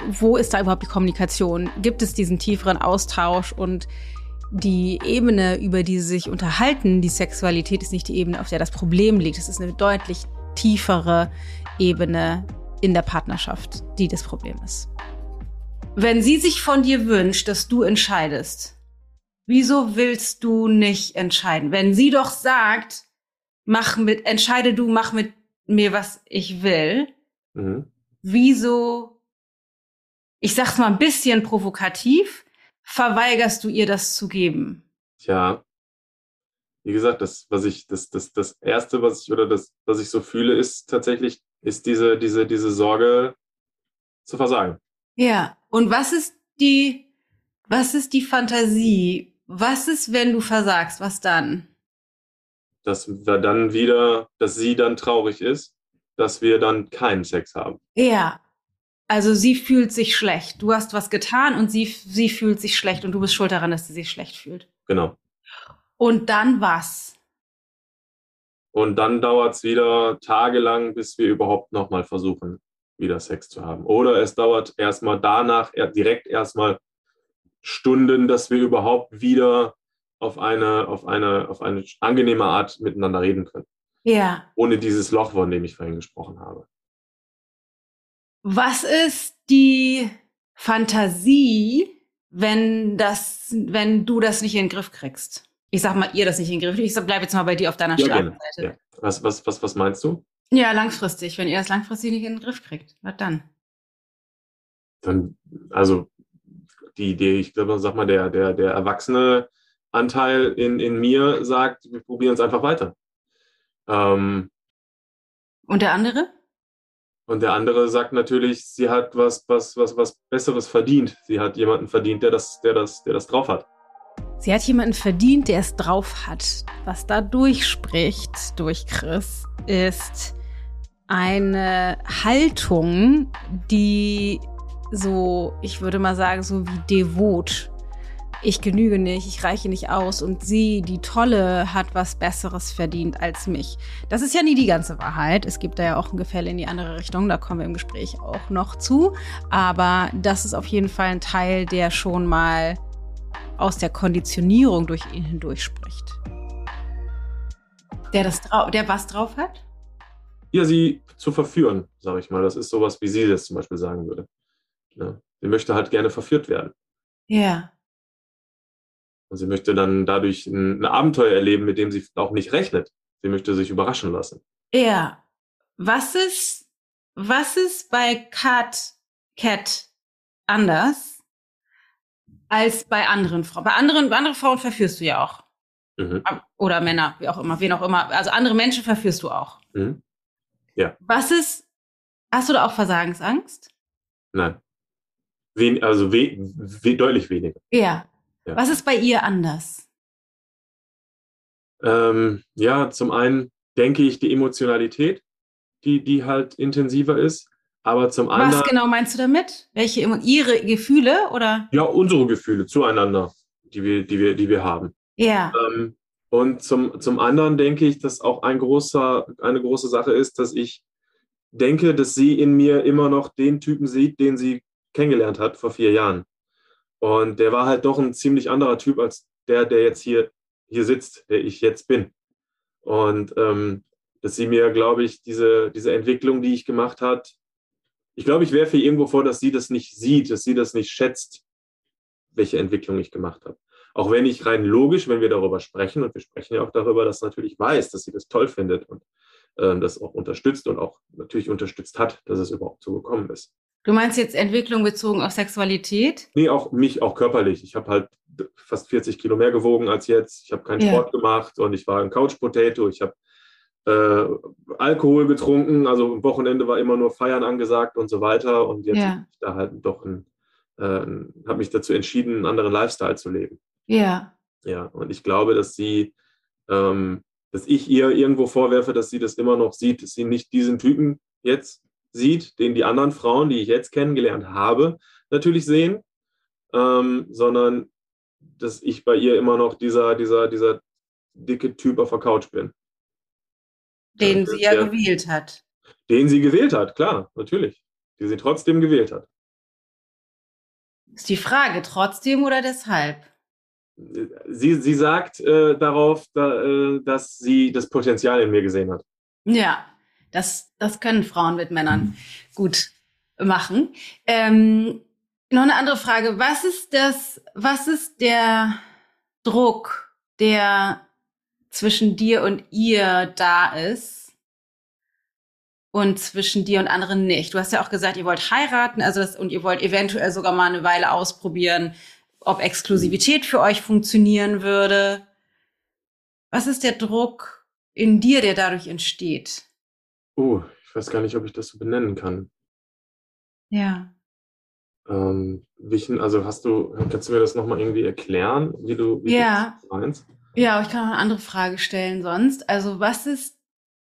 wo ist da überhaupt die Kommunikation? Gibt es diesen tieferen Austausch und die Ebene, über die sie sich unterhalten, die Sexualität ist nicht die Ebene, auf der das Problem liegt. Es ist eine deutlich tiefere Ebene in der Partnerschaft, die das Problem ist. Wenn sie sich von dir wünscht, dass du entscheidest, wieso willst du nicht entscheiden? Wenn sie doch sagt, mach mit, entscheide du, mach mit mir, was ich will, mhm. wieso, ich sag's mal ein bisschen provokativ, verweigerst du ihr das zu geben? Tja, wie gesagt, das, was ich, das, das, das erste, was ich oder das, was ich so fühle, ist tatsächlich ist diese, diese, diese Sorge zu versagen. Ja, und was ist die, was ist die Fantasie? Was ist, wenn du versagst? Was dann? Dass wir dann wieder, dass sie dann traurig ist, dass wir dann keinen Sex haben. Ja. Also sie fühlt sich schlecht. Du hast was getan und sie, sie fühlt sich schlecht und du bist schuld daran, dass sie sich schlecht fühlt. Genau. Und dann was? Und dann dauert es wieder tagelang, bis wir überhaupt nochmal versuchen, wieder Sex zu haben. Oder es dauert erstmal danach, direkt erstmal Stunden, dass wir überhaupt wieder auf eine, auf eine, auf eine angenehme Art miteinander reden können. Ja. Ohne dieses Loch, von dem ich vorhin gesprochen habe. Was ist die Fantasie, wenn das, wenn du das nicht in den Griff kriegst? Ich sag mal, ihr das nicht in den Griff. Ich bleibe jetzt mal bei dir auf deiner ja, Startseite. Ja. Was, was, was, was meinst du? Ja, langfristig. Wenn ihr das langfristig nicht in den Griff kriegt, was dann? Dann, also die Idee, ich glaube, sag mal, der, der, der erwachsene Anteil in, in mir sagt, wir probieren es einfach weiter. Ähm, und der andere? Und der andere sagt natürlich, sie hat was, was, was, was Besseres verdient. Sie hat jemanden verdient, der das, der das, der das drauf hat. Sie hat jemanden verdient, der es drauf hat. Was da durchspricht durch Chris, ist eine Haltung, die so, ich würde mal sagen, so wie devot. Ich genüge nicht, ich reiche nicht aus und sie, die Tolle, hat was Besseres verdient als mich. Das ist ja nie die ganze Wahrheit. Es gibt da ja auch ein Gefälle in die andere Richtung, da kommen wir im Gespräch auch noch zu. Aber das ist auf jeden Fall ein Teil, der schon mal aus der Konditionierung durch ihn hindurch spricht. Der, das der was drauf hat? Ja, sie zu verführen, sage ich mal. Das ist sowas, wie sie das zum Beispiel sagen würde. Ja. Sie möchte halt gerne verführt werden. Ja. Und sie möchte dann dadurch ein, ein Abenteuer erleben, mit dem sie auch nicht rechnet. Sie möchte sich überraschen lassen. Ja. Was ist, was ist bei Cat, Cat anders? Als bei anderen Frauen. Bei anderen, bei anderen Frauen verführst du ja auch. Mhm. Oder Männer, wie auch immer, wen auch immer. Also andere Menschen verführst du auch. Mhm. Ja. Was ist, hast du da auch Versagensangst? Nein. Wen, also we, we, deutlich weniger. Ja. ja. Was ist bei ihr anders? Ähm, ja, zum einen denke ich die Emotionalität, die, die halt intensiver ist. Aber zum anderen. Was genau meinst du damit? Welche ihre Gefühle oder? Ja, unsere Gefühle zueinander, die wir, die wir, die wir haben. Ja. Ähm, und zum, zum anderen denke ich, dass auch ein großer, eine große Sache ist, dass ich denke, dass sie in mir immer noch den Typen sieht, den sie kennengelernt hat vor vier Jahren. Und der war halt doch ein ziemlich anderer Typ als der, der jetzt hier, hier sitzt, der ich jetzt bin. Und ähm, dass sie mir, glaube ich, diese, diese Entwicklung, die ich gemacht hat, ich glaube, ich werfe irgendwo vor, dass sie das nicht sieht, dass sie das nicht schätzt, welche Entwicklung ich gemacht habe. Auch wenn ich rein logisch, wenn wir darüber sprechen, und wir sprechen ja auch darüber, dass natürlich weiß, dass sie das toll findet und äh, das auch unterstützt und auch natürlich unterstützt hat, dass es überhaupt so gekommen ist. Du meinst jetzt Entwicklung bezogen auf Sexualität? Nee, auch mich, auch körperlich. Ich habe halt fast 40 Kilo mehr gewogen als jetzt. Ich habe keinen ja. Sport gemacht und ich war ein Couch Potato. Ich habe äh, Alkohol getrunken. Also am Wochenende war immer nur Feiern angesagt und so weiter. Und jetzt ja. habe ich da halt doch ein, äh, habe mich dazu entschieden, einen anderen Lifestyle zu leben. Ja. Ja, und ich glaube, dass sie, ähm, dass ich ihr irgendwo vorwerfe, dass sie das immer noch sieht, dass sie nicht diesen Typen jetzt sieht, den die anderen Frauen, die ich jetzt kennengelernt habe, natürlich sehen, ähm, sondern dass ich bei ihr immer noch dieser, dieser, dieser dicke Typ auf der Couch bin. Den ja, sie ja der, gewählt hat. Den sie gewählt hat, klar, natürlich. Die sie trotzdem gewählt hat. Ist die Frage, trotzdem oder deshalb? Sie, sie sagt äh, darauf, da, äh, dass sie das Potenzial in mir gesehen hat. Ja, das, das können Frauen mit Männern gut machen. Ähm, noch eine andere Frage. Was ist das, was ist der Druck, der zwischen dir und ihr da ist und zwischen dir und anderen nicht? Du hast ja auch gesagt, ihr wollt heiraten, also das, und ihr wollt eventuell sogar mal eine Weile ausprobieren, ob Exklusivität für euch funktionieren würde. Was ist der Druck in dir, der dadurch entsteht? Oh, ich weiß gar nicht, ob ich das so benennen kann. Ja. Ähm, welchen, also hast du, kannst du mir das nochmal irgendwie erklären, wie du, wie ja. du das meinst? Ja, ich kann noch eine andere Frage stellen sonst. Also was ist,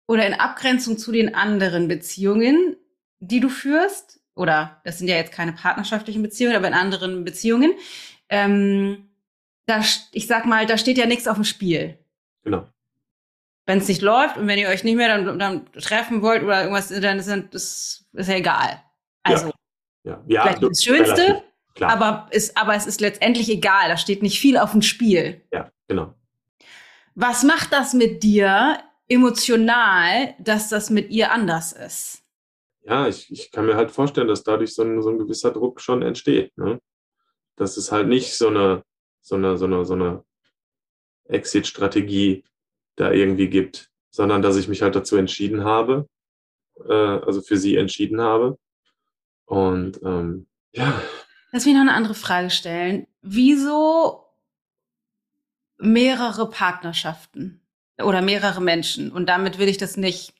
oder in Abgrenzung zu den anderen Beziehungen, die du führst, oder das sind ja jetzt keine partnerschaftlichen Beziehungen, aber in anderen Beziehungen, ähm, da, ich sag mal, da steht ja nichts auf dem Spiel. Genau wenn es nicht läuft und wenn ihr euch nicht mehr dann, dann treffen wollt oder irgendwas, dann ist das ist ja egal. Also ja. Ja. vielleicht das Schönste, aber, ist, aber es ist letztendlich egal. Da steht nicht viel auf dem Spiel. Ja, genau. Was macht das mit dir emotional, dass das mit ihr anders ist? Ja, ich, ich kann mir halt vorstellen, dass dadurch so ein, so ein gewisser Druck schon entsteht. Ne? Dass es halt nicht so eine, so eine, so eine, so eine Exit-Strategie da irgendwie gibt, sondern dass ich mich halt dazu entschieden habe, äh, also für sie entschieden habe. Und ähm, ja. Lass mich noch eine andere Frage stellen. Wieso mehrere Partnerschaften oder mehrere Menschen? Und damit will ich das nicht,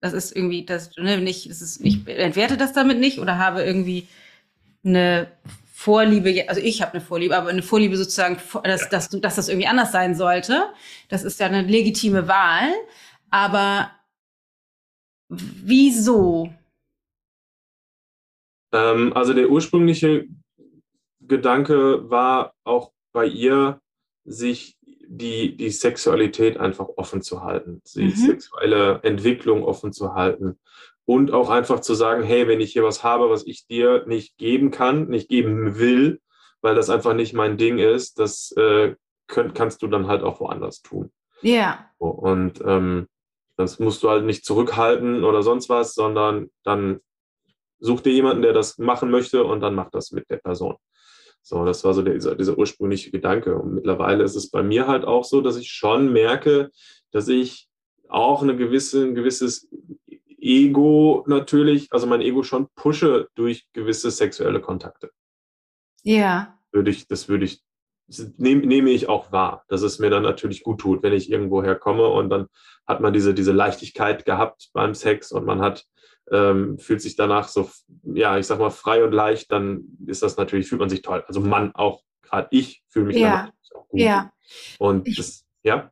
das ist irgendwie, das, ne, nicht, das ist, ich entwerte das damit nicht oder habe irgendwie eine Vorliebe, also ich habe eine Vorliebe, aber eine Vorliebe sozusagen, dass, dass, dass das irgendwie anders sein sollte. Das ist ja eine legitime Wahl. Aber wieso? Ähm, also der ursprüngliche Gedanke war auch bei ihr, sich die, die Sexualität einfach offen zu halten, die mhm. sexuelle Entwicklung offen zu halten und auch einfach zu sagen, hey, wenn ich hier was habe, was ich dir nicht geben kann, nicht geben will, weil das einfach nicht mein Ding ist, das äh, könnt, kannst du dann halt auch woanders tun. Ja. Yeah. Und ähm, das musst du halt nicht zurückhalten oder sonst was, sondern dann such dir jemanden, der das machen möchte und dann mach das mit der Person. So, das war so der, dieser, ursprüngliche Gedanke. Und mittlerweile ist es bei mir halt auch so, dass ich schon merke, dass ich auch eine gewisse, ein gewisses Ego natürlich, also mein Ego schon pushe durch gewisse sexuelle Kontakte. Ja. Würde ich, das würde ich, nehme, nehme ich auch wahr, dass es mir dann natürlich gut tut, wenn ich irgendwo herkomme und dann hat man diese, diese Leichtigkeit gehabt beim Sex und man hat, ähm, fühlt sich danach so, ja, ich sag mal, frei und leicht, dann ist das natürlich, fühlt man sich toll. Also man auch, gerade ich fühle mich ja. auch gut. Ja. Und ich, das, ja.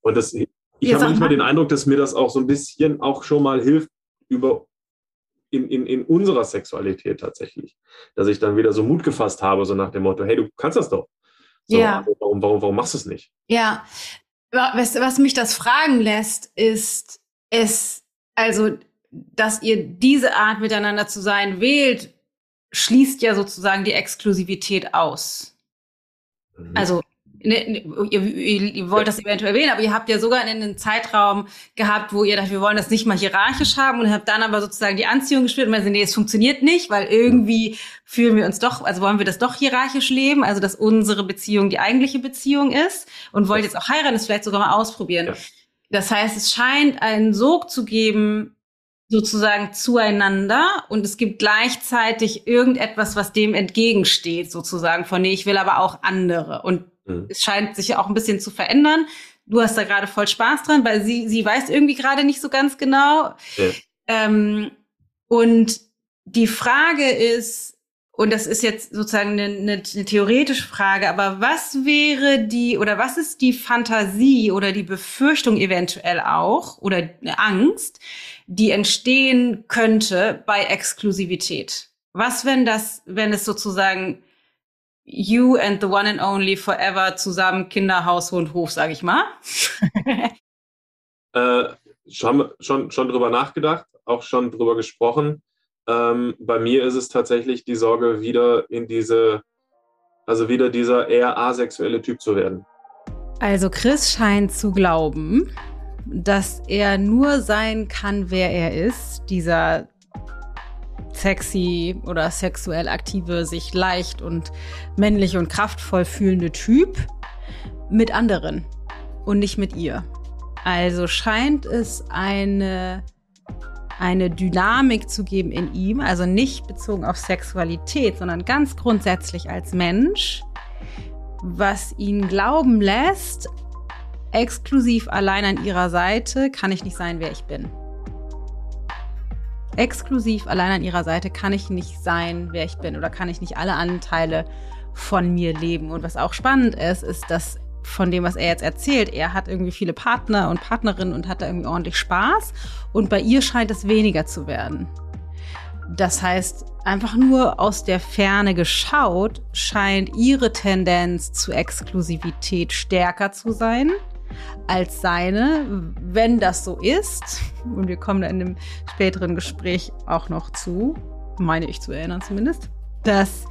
Und das ich habe manchmal den Eindruck, dass mir das auch so ein bisschen auch schon mal hilft über in, in, in unserer Sexualität tatsächlich. Dass ich dann wieder so Mut gefasst habe, so nach dem Motto, hey, du kannst das doch. So, ja. Also warum, warum, warum machst du es nicht? Ja. Was, was mich das fragen lässt, ist es, also, dass ihr diese Art miteinander zu sein wählt, schließt ja sozusagen die Exklusivität aus. Mhm. Also Ne, ne, ihr, ihr, wollt das eventuell erwähnen, aber ihr habt ja sogar einen Zeitraum gehabt, wo ihr dacht, wir wollen das nicht mal hierarchisch haben und habt dann aber sozusagen die Anziehung gespürt und meinte, nee, es funktioniert nicht, weil irgendwie fühlen wir uns doch, also wollen wir das doch hierarchisch leben, also dass unsere Beziehung die eigentliche Beziehung ist und wollt jetzt auch heiraten, das vielleicht sogar mal ausprobieren. Ja. Das heißt, es scheint einen Sog zu geben, sozusagen zueinander und es gibt gleichzeitig irgendetwas, was dem entgegensteht, sozusagen von, nee, ich will aber auch andere und Mhm. Es scheint sich ja auch ein bisschen zu verändern. Du hast da gerade voll Spaß dran, weil sie, sie weiß irgendwie gerade nicht so ganz genau. Ja. Ähm, und die Frage ist, und das ist jetzt sozusagen eine, eine, eine, theoretische Frage, aber was wäre die oder was ist die Fantasie oder die Befürchtung eventuell auch oder eine Angst, die entstehen könnte bei Exklusivität? Was, wenn das, wenn es sozusagen You and the One and Only Forever zusammen Kinder, Haus, Hund, Hof, sage ich mal? äh, schon, schon, schon drüber nachgedacht, auch schon drüber gesprochen. Ähm, bei mir ist es tatsächlich die Sorge, wieder in diese, also wieder dieser eher asexuelle Typ zu werden. Also Chris scheint zu glauben, dass er nur sein kann, wer er ist, dieser sexy oder sexuell aktive, sich leicht und männlich und kraftvoll fühlende Typ mit anderen und nicht mit ihr. Also scheint es eine, eine Dynamik zu geben in ihm, also nicht bezogen auf Sexualität, sondern ganz grundsätzlich als Mensch, was ihn glauben lässt, exklusiv allein an ihrer Seite kann ich nicht sein, wer ich bin exklusiv allein an ihrer Seite kann ich nicht sein, wer ich bin oder kann ich nicht alle Anteile von mir leben. Und was auch spannend ist, ist, dass von dem, was er jetzt erzählt, er hat irgendwie viele Partner und Partnerinnen und hat da irgendwie ordentlich Spaß und bei ihr scheint es weniger zu werden. Das heißt, einfach nur aus der Ferne geschaut, scheint ihre Tendenz zu Exklusivität stärker zu sein als seine. Wenn das so ist, und wir kommen da in einem späteren Gespräch auch noch zu, meine ich zu erinnern zumindest, dass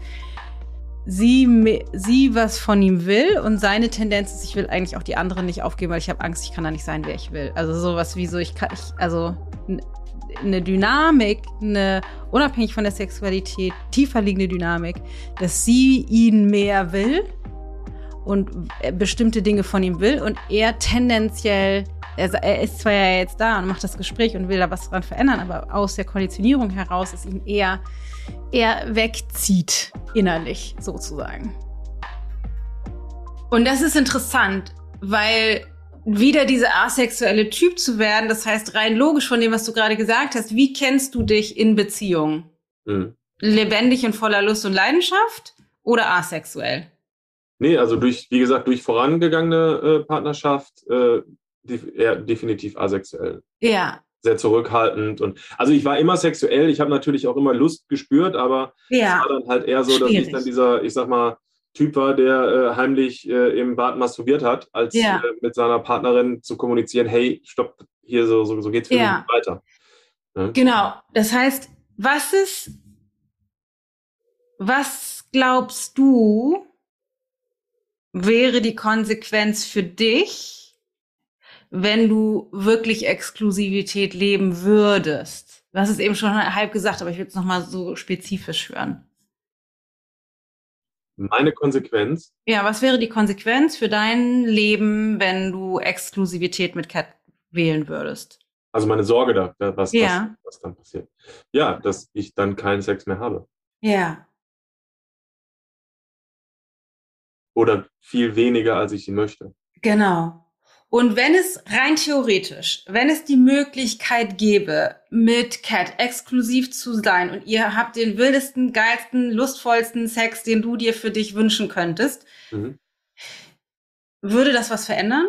sie, sie was von ihm will und seine Tendenz ist, ich will eigentlich auch die anderen nicht aufgeben, weil ich habe Angst, ich kann da nicht sein, wer ich will. Also sowas wie so, ich kann, ich, also eine Dynamik, eine unabhängig von der Sexualität, tiefer liegende Dynamik, dass sie ihn mehr will und bestimmte Dinge von ihm will und er tendenziell, er, er ist zwar ja jetzt da und macht das Gespräch und will da was dran verändern, aber aus der Konditionierung heraus ist ihn eher, eher wegzieht innerlich sozusagen. Und das ist interessant, weil wieder dieser asexuelle Typ zu werden, das heißt rein logisch von dem, was du gerade gesagt hast, wie kennst du dich in Beziehungen? Mhm. Lebendig und voller Lust und Leidenschaft oder asexuell? Nee, also durch, wie gesagt, durch vorangegangene äh, Partnerschaft äh, eher definitiv asexuell. Ja. Sehr zurückhaltend und also ich war immer sexuell, ich habe natürlich auch immer Lust gespürt, aber ja. es war dann halt eher so, dass ich dann dieser, ich sag mal, Typ war, der äh, heimlich äh, im Bad masturbiert hat, als ja. äh, mit seiner Partnerin zu kommunizieren, hey, stopp, hier so, so, so geht's für ja. mich weiter. Ja? Genau. Das heißt, was ist, was glaubst du, wäre die Konsequenz für dich, wenn du wirklich Exklusivität leben würdest? Du hast es eben schon halb gesagt, aber ich will es nochmal so spezifisch hören. Meine Konsequenz? Ja, was wäre die Konsequenz für dein Leben, wenn du Exklusivität mit Cat wählen würdest? Also meine Sorge da, was, ja. was, was dann passiert. Ja, dass ich dann keinen Sex mehr habe. Ja. Oder viel weniger, als ich sie möchte. Genau. Und wenn es rein theoretisch, wenn es die Möglichkeit gäbe, mit Cat exklusiv zu sein und ihr habt den wildesten, geilsten, lustvollsten Sex, den du dir für dich wünschen könntest, mhm. würde das was verändern?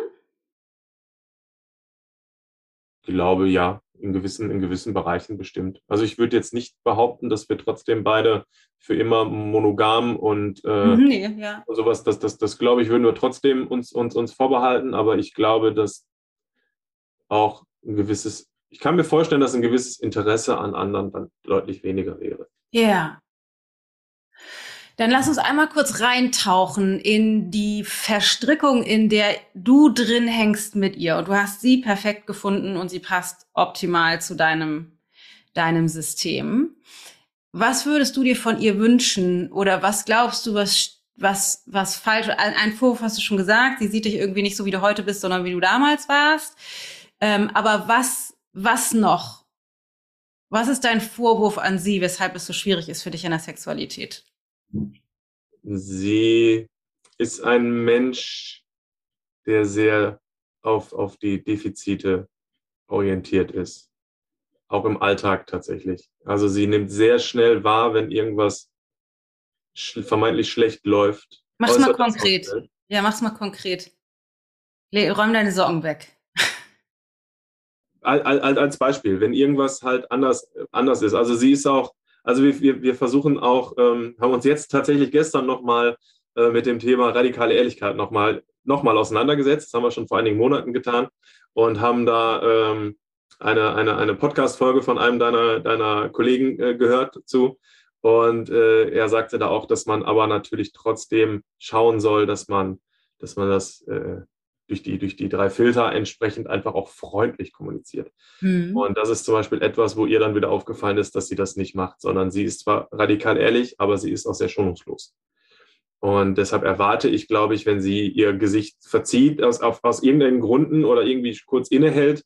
Ich glaube ja in gewissen, in gewissen Bereichen bestimmt. Also ich würde jetzt nicht behaupten, dass wir trotzdem beide für immer monogam und, äh, mhm, nee, ja. sowas, das, das, das glaube ich, würden wir trotzdem uns, uns, uns vorbehalten, aber ich glaube, dass auch ein gewisses, ich kann mir vorstellen, dass ein gewisses Interesse an anderen dann deutlich weniger wäre. Ja. Dann lass uns einmal kurz reintauchen in die Verstrickung, in der du drin hängst mit ihr. Und du hast sie perfekt gefunden und sie passt optimal zu deinem, deinem System. Was würdest du dir von ihr wünschen? Oder was glaubst du, was, was, was falsch? Ein, Vorwurf hast du schon gesagt. Sie sieht dich irgendwie nicht so, wie du heute bist, sondern wie du damals warst. Ähm, aber was, was noch? Was ist dein Vorwurf an sie, weshalb es so schwierig ist für dich in der Sexualität? Sie ist ein Mensch, der sehr auf, auf die Defizite orientiert ist. Auch im Alltag tatsächlich. Also sie nimmt sehr schnell wahr, wenn irgendwas sch vermeintlich schlecht läuft. Mach's mal konkret. Ja, mach's mal konkret. Räum deine Sorgen weg. Als Beispiel, wenn irgendwas halt anders, anders ist. Also sie ist auch also wir, wir, wir versuchen auch, ähm, haben uns jetzt tatsächlich gestern nochmal äh, mit dem Thema radikale Ehrlichkeit nochmal noch mal auseinandergesetzt. Das haben wir schon vor einigen Monaten getan und haben da ähm, eine, eine, eine Podcast-Folge von einem deiner, deiner Kollegen äh, gehört zu. Und äh, er sagte da auch, dass man aber natürlich trotzdem schauen soll, dass man, dass man das äh, durch die, durch die drei Filter entsprechend einfach auch freundlich kommuniziert. Mhm. Und das ist zum Beispiel etwas, wo ihr dann wieder aufgefallen ist, dass sie das nicht macht, sondern sie ist zwar radikal ehrlich, aber sie ist auch sehr schonungslos. Und deshalb erwarte ich, glaube ich, wenn sie ihr Gesicht verzieht, aus, auf, aus irgendeinen Gründen oder irgendwie kurz innehält,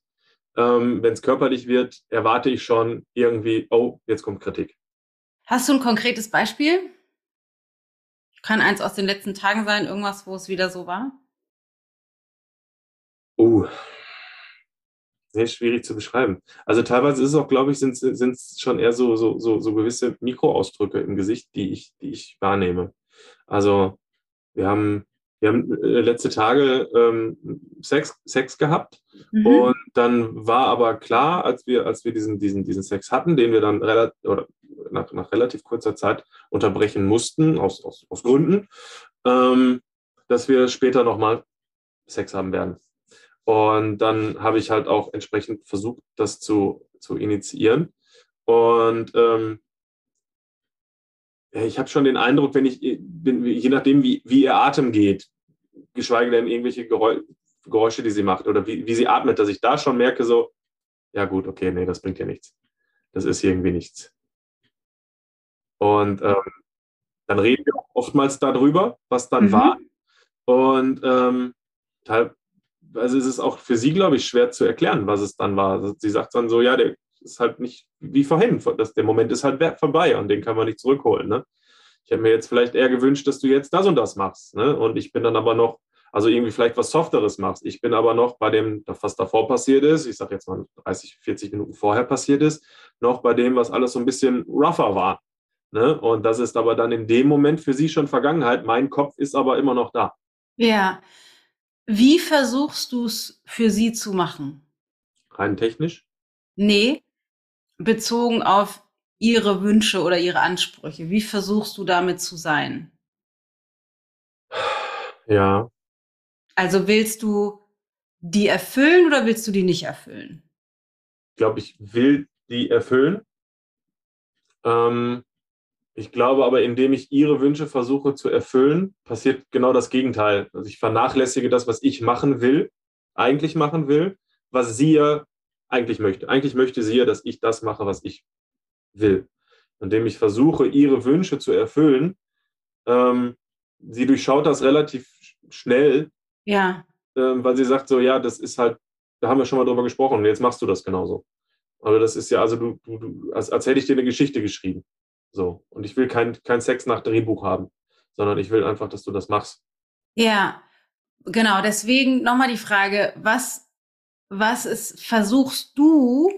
ähm, wenn es körperlich wird, erwarte ich schon irgendwie, oh, jetzt kommt Kritik. Hast du ein konkretes Beispiel? Kann eins aus den letzten Tagen sein, irgendwas, wo es wieder so war? Oh, sehr schwierig zu beschreiben. Also teilweise ist es auch, glaube ich, sind es schon eher so, so, so, so gewisse Mikroausdrücke im Gesicht, die ich, die ich wahrnehme. Also wir haben, wir haben äh, letzte Tage ähm, Sex, Sex gehabt mhm. und dann war aber klar, als wir, als wir diesen, diesen, diesen Sex hatten, den wir dann relativ, oder nach, nach relativ kurzer Zeit unterbrechen mussten, aus, aus, aus Gründen, ähm, dass wir später nochmal Sex haben werden. Und dann habe ich halt auch entsprechend versucht, das zu, zu initiieren. Und ähm, ich habe schon den Eindruck, wenn ich, je nachdem, wie, wie ihr Atem geht, geschweige denn irgendwelche Geräusche, die sie macht oder wie, wie sie atmet, dass ich da schon merke, so, ja gut, okay, nee, das bringt ja nichts. Das ist irgendwie nichts. Und ähm, dann reden wir oftmals darüber, was dann mhm. war. Und ähm, also ist es auch für sie, glaube ich, schwer zu erklären, was es dann war. Also sie sagt dann so, ja, der ist halt nicht wie vorhin. Das, der Moment ist halt vorbei und den kann man nicht zurückholen. Ne? Ich hätte mir jetzt vielleicht eher gewünscht, dass du jetzt das und das machst. Ne? Und ich bin dann aber noch, also irgendwie vielleicht was Softeres machst. Ich bin aber noch bei dem, was davor passiert ist, ich sage jetzt mal 30, 40 Minuten vorher passiert ist, noch bei dem, was alles so ein bisschen rougher war. Ne? Und das ist aber dann in dem Moment für sie schon Vergangenheit. Mein Kopf ist aber immer noch da. Ja, wie versuchst du es für sie zu machen? Rein technisch? Nee, bezogen auf ihre Wünsche oder ihre Ansprüche. Wie versuchst du damit zu sein? Ja. Also willst du die erfüllen oder willst du die nicht erfüllen? Ich glaube, ich will die erfüllen. Ähm, ich glaube aber, indem ich ihre Wünsche versuche zu erfüllen, passiert genau das Gegenteil. Also ich vernachlässige das, was ich machen will, eigentlich machen will, was sie ja eigentlich möchte. Eigentlich möchte sie ja, dass ich das mache, was ich will. Indem ich versuche, ihre Wünsche zu erfüllen, ähm, sie durchschaut das relativ schnell. Ja. Ähm, weil sie sagt so, ja, das ist halt, da haben wir schon mal drüber gesprochen und jetzt machst du das genauso. Aber das ist ja, also du, du, du als, als hätte ich dir eine Geschichte geschrieben. So. Und ich will kein, kein Sex nach Drehbuch haben, sondern ich will einfach, dass du das machst. Ja, genau. Deswegen nochmal die Frage, was, was ist, versuchst du,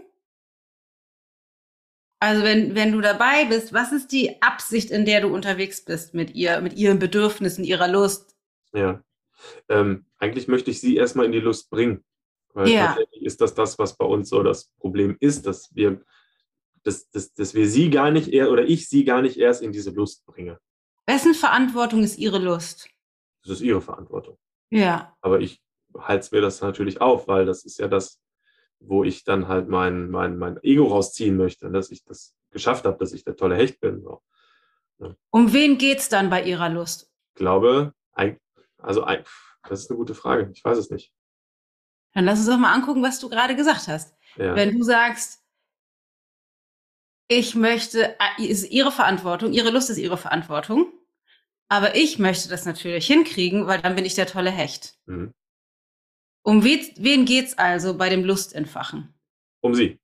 also wenn, wenn du dabei bist, was ist die Absicht, in der du unterwegs bist mit ihr, mit ihren Bedürfnissen, ihrer Lust? Ja. Ähm, eigentlich möchte ich sie erstmal in die Lust bringen. Weil ja. tatsächlich ist das das, was bei uns so das Problem ist, dass wir dass, dass, dass wir sie gar nicht eher oder ich sie gar nicht erst in diese Lust bringe. Wessen Verantwortung ist ihre Lust? Das ist ihre Verantwortung. Ja. Aber ich halte mir das natürlich auf, weil das ist ja das, wo ich dann halt mein, mein, mein Ego rausziehen möchte, dass ich das geschafft habe, dass ich der tolle Hecht bin. So. Ja. Um wen geht's dann bei ihrer Lust? Ich glaube, ein, also ein, das ist eine gute Frage. Ich weiß es nicht. Dann lass uns doch mal angucken, was du gerade gesagt hast. Ja. Wenn du sagst, ich möchte, äh, ist ihre Verantwortung, ihre Lust ist ihre Verantwortung, aber ich möchte das natürlich hinkriegen, weil dann bin ich der tolle Hecht. Mhm. Um wen, wen geht's also bei dem Lustentfachen? Um sie.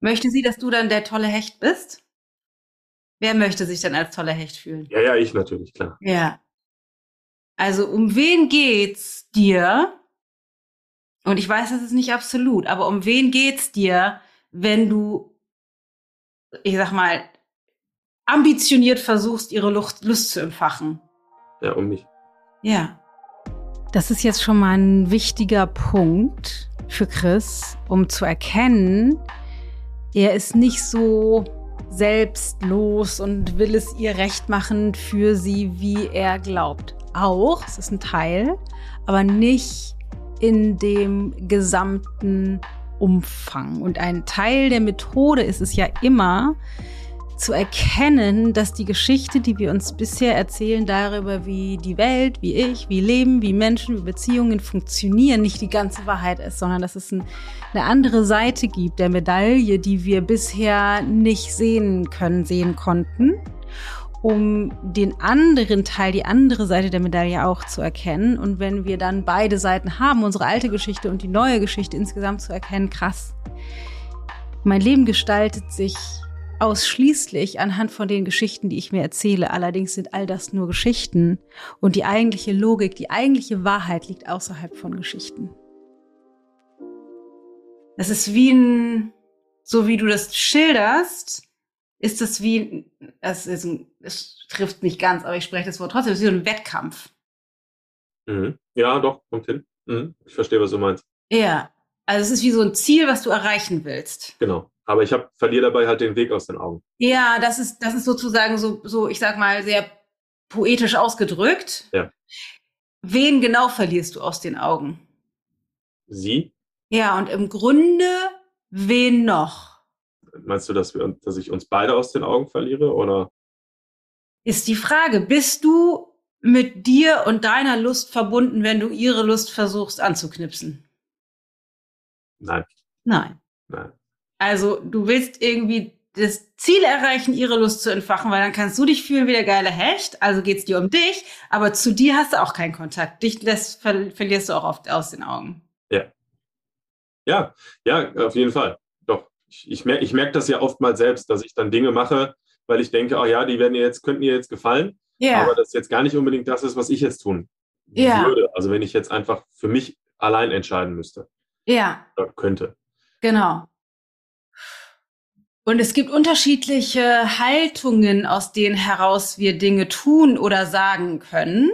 Möchte sie, dass du dann der tolle Hecht bist? Wer möchte sich dann als toller Hecht fühlen? Ja, ja, ich natürlich, klar. Ja. Also um wen geht's dir? Und ich weiß, das ist nicht absolut, aber um wen geht's dir, wenn du, ich sag mal, ambitioniert versuchst, ihre Lust, Lust zu entfachen? Ja, um mich. Ja. Das ist jetzt schon mal ein wichtiger Punkt für Chris, um zu erkennen, er ist nicht so selbstlos und will es ihr recht machen für sie, wie er glaubt. Auch, es ist ein Teil, aber nicht in dem gesamten Umfang. Und ein Teil der Methode ist es ja immer, zu erkennen, dass die Geschichte, die wir uns bisher erzählen darüber, wie die Welt, wie ich, wie Leben, wie Menschen, wie Beziehungen funktionieren, nicht die ganze Wahrheit ist, sondern dass es ein, eine andere Seite gibt der Medaille, die wir bisher nicht sehen können, sehen konnten, um den anderen Teil, die andere Seite der Medaille auch zu erkennen. Und wenn wir dann beide Seiten haben, unsere alte Geschichte und die neue Geschichte insgesamt zu erkennen, krass. Mein Leben gestaltet sich ausschließlich anhand von den Geschichten, die ich mir erzähle. Allerdings sind all das nur Geschichten und die eigentliche Logik, die eigentliche Wahrheit liegt außerhalb von Geschichten. Das ist wie ein, so wie du das schilderst, ist das wie, es, ist ein, es trifft nicht ganz, aber ich spreche das Wort trotzdem, es ist wie so ein Wettkampf. Mhm. Ja, doch, kommt hin. Mhm. Ich verstehe, was du meinst. Ja, also es ist wie so ein Ziel, was du erreichen willst. Genau. Aber ich hab, verliere dabei halt den Weg aus den Augen. Ja, das ist, das ist sozusagen so, so, ich sag mal, sehr poetisch ausgedrückt. Ja. Wen genau verlierst du aus den Augen? Sie? Ja, und im Grunde, wen noch? Meinst du, dass, wir, dass ich uns beide aus den Augen verliere? Oder? Ist die Frage, bist du mit dir und deiner Lust verbunden, wenn du ihre Lust versuchst anzuknipsen? Nein. Nein. Nein. Also du willst irgendwie das Ziel erreichen, ihre Lust zu entfachen, weil dann kannst du dich fühlen wie der geile Hecht. Also geht's dir um dich, aber zu dir hast du auch keinen Kontakt. Dich das ver verlierst du auch oft aus den Augen. Ja. Ja, ja, auf jeden Fall. Ich, ich merke ich merk das ja oftmals selbst, dass ich dann Dinge mache, weil ich denke, oh ja, die werden ihr jetzt, könnten ihr jetzt gefallen. Ja. Aber das jetzt gar nicht unbedingt das ist, was ich jetzt tun Ja. würde. Also wenn ich jetzt einfach für mich allein entscheiden müsste. Ja, Oder könnte. genau. Und es gibt unterschiedliche Haltungen, aus denen heraus wir Dinge tun oder sagen können.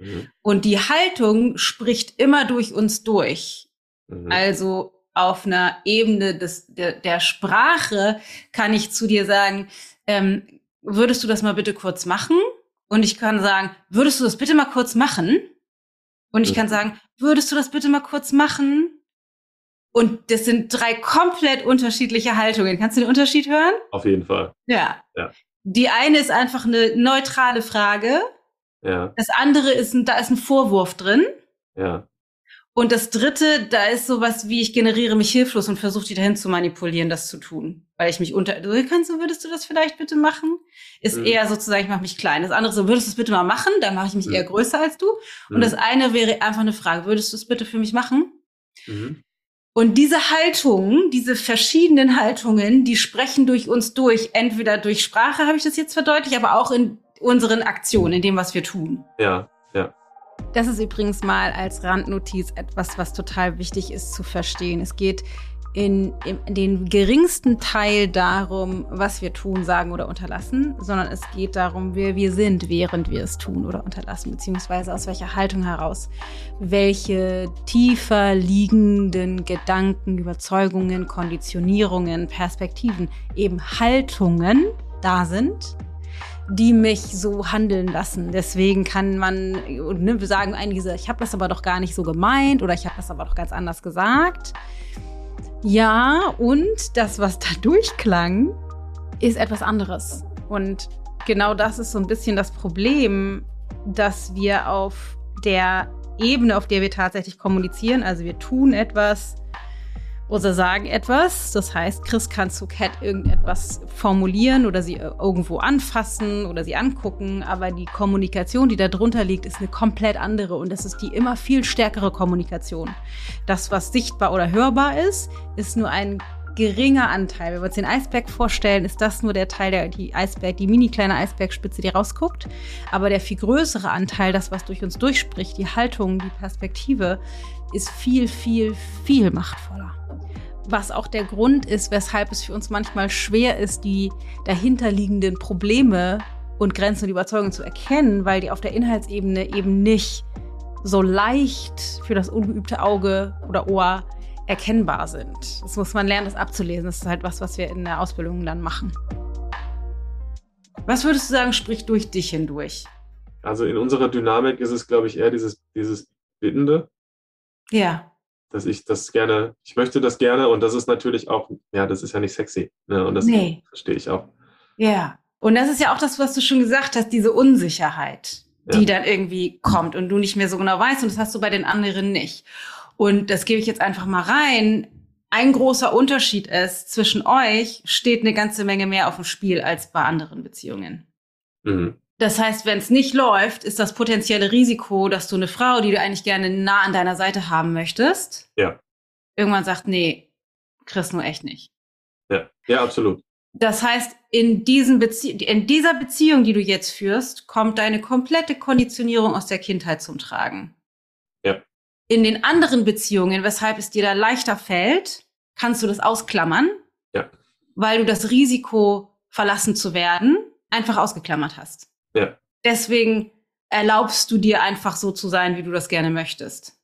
Mhm. Und die Haltung spricht immer durch uns durch. Mhm. Also auf einer Ebene des, der, der Sprache kann ich zu dir sagen, ähm, würdest du das mal bitte kurz machen? Und ich kann sagen, würdest du das bitte mal kurz machen? Und ich kann sagen, würdest du das bitte mal kurz machen? Und das sind drei komplett unterschiedliche Haltungen. Kannst du den Unterschied hören? Auf jeden Fall. Ja. Ja. Die eine ist einfach eine neutrale Frage. Ja, Das andere ist, ein, da ist ein Vorwurf drin. ja. Und das dritte, da ist sowas wie, ich generiere mich hilflos und versuche die dahin zu manipulieren, das zu tun. Weil ich mich unter, du kannst du, würdest du das vielleicht bitte machen? Ist Mhm. eher sozusagen, ich mache mich klein. Das andere so, würdest du es bitte mal machen? Dann mache ich mich Mhm. eher größer als du. Und Mhm. das eine wäre einfach eine Frage, würdest du es bitte für mich machen? Mhm. Und diese Haltungen, diese verschiedenen Haltungen, die sprechen durch uns durch. Entweder durch Sprache, habe ich das jetzt verdeutlicht, aber auch in unseren Aktionen, in dem, was wir tun. Ja, ja. Das ist übrigens mal als Randnotiz etwas, was total wichtig ist zu verstehen. Es geht in, in den geringsten Teil darum, was wir tun, sagen oder unterlassen, sondern es geht darum, wer wir sind, während wir es tun oder unterlassen, beziehungsweise aus welcher Haltung heraus, welche tiefer liegenden Gedanken, Überzeugungen, Konditionierungen, Perspektiven, eben Haltungen da sind, die mich so handeln lassen. Deswegen kann man ne, sagen einige, ich habe das aber doch gar nicht so gemeint oder ich habe das aber doch ganz anders gesagt. Ja, und das, was da durchklang, ist etwas anderes. Und genau das ist so ein bisschen das Problem, dass wir auf der Ebene, auf der wir tatsächlich kommunizieren, also wir tun etwas, oder sagen etwas. Das heißt, Chris kann zu Cat irgendetwas formulieren oder sie irgendwo anfassen oder sie angucken. Aber die Kommunikation, die da drunter liegt, ist eine komplett andere. Und das ist die immer viel stärkere Kommunikation. Das, was sichtbar oder hörbar ist, ist nur ein geringer Anteil. Wenn wir uns den Eisberg vorstellen, ist das nur der Teil, der die Eisberg, die mini kleine Eisbergspitze, die rausguckt. Aber der viel größere Anteil, das, was durch uns durchspricht, die Haltung, die Perspektive, ist viel, viel, viel machtvoller was auch der Grund ist, weshalb es für uns manchmal schwer ist, die dahinterliegenden Probleme und Grenzen und Überzeugungen zu erkennen, weil die auf der Inhaltsebene eben nicht so leicht für das ungeübte Auge oder Ohr erkennbar sind. Das muss man lernen, das abzulesen. Das ist halt was, was wir in der Ausbildung dann machen. Was würdest du sagen, spricht durch dich hindurch? Also in unserer Dynamik ist es, glaube ich, eher dieses, dieses Bittende. Ja dass ich das gerne, ich möchte das gerne und das ist natürlich auch, ja, das ist ja nicht sexy. Ne? Und das nee. verstehe ich auch. Ja. Und das ist ja auch das, was du schon gesagt hast, diese Unsicherheit, die ja. dann irgendwie kommt und du nicht mehr so genau weißt und das hast du bei den anderen nicht. Und das gebe ich jetzt einfach mal rein. Ein großer Unterschied ist, zwischen euch steht eine ganze Menge mehr auf dem Spiel als bei anderen Beziehungen. Mhm. Das heißt, wenn es nicht läuft, ist das potenzielle Risiko, dass du eine Frau, die du eigentlich gerne nah an deiner Seite haben möchtest, ja. irgendwann sagt, nee, Chris nur echt nicht. Ja, ja, absolut. Das heißt, in, diesen Bezie in dieser Beziehung, die du jetzt führst, kommt deine komplette Konditionierung aus der Kindheit zum Tragen. Ja. In den anderen Beziehungen, weshalb es dir da leichter fällt, kannst du das ausklammern, ja. weil du das Risiko, verlassen zu werden, einfach ausgeklammert hast. Ja. Deswegen erlaubst du dir einfach so zu sein, wie du das gerne möchtest.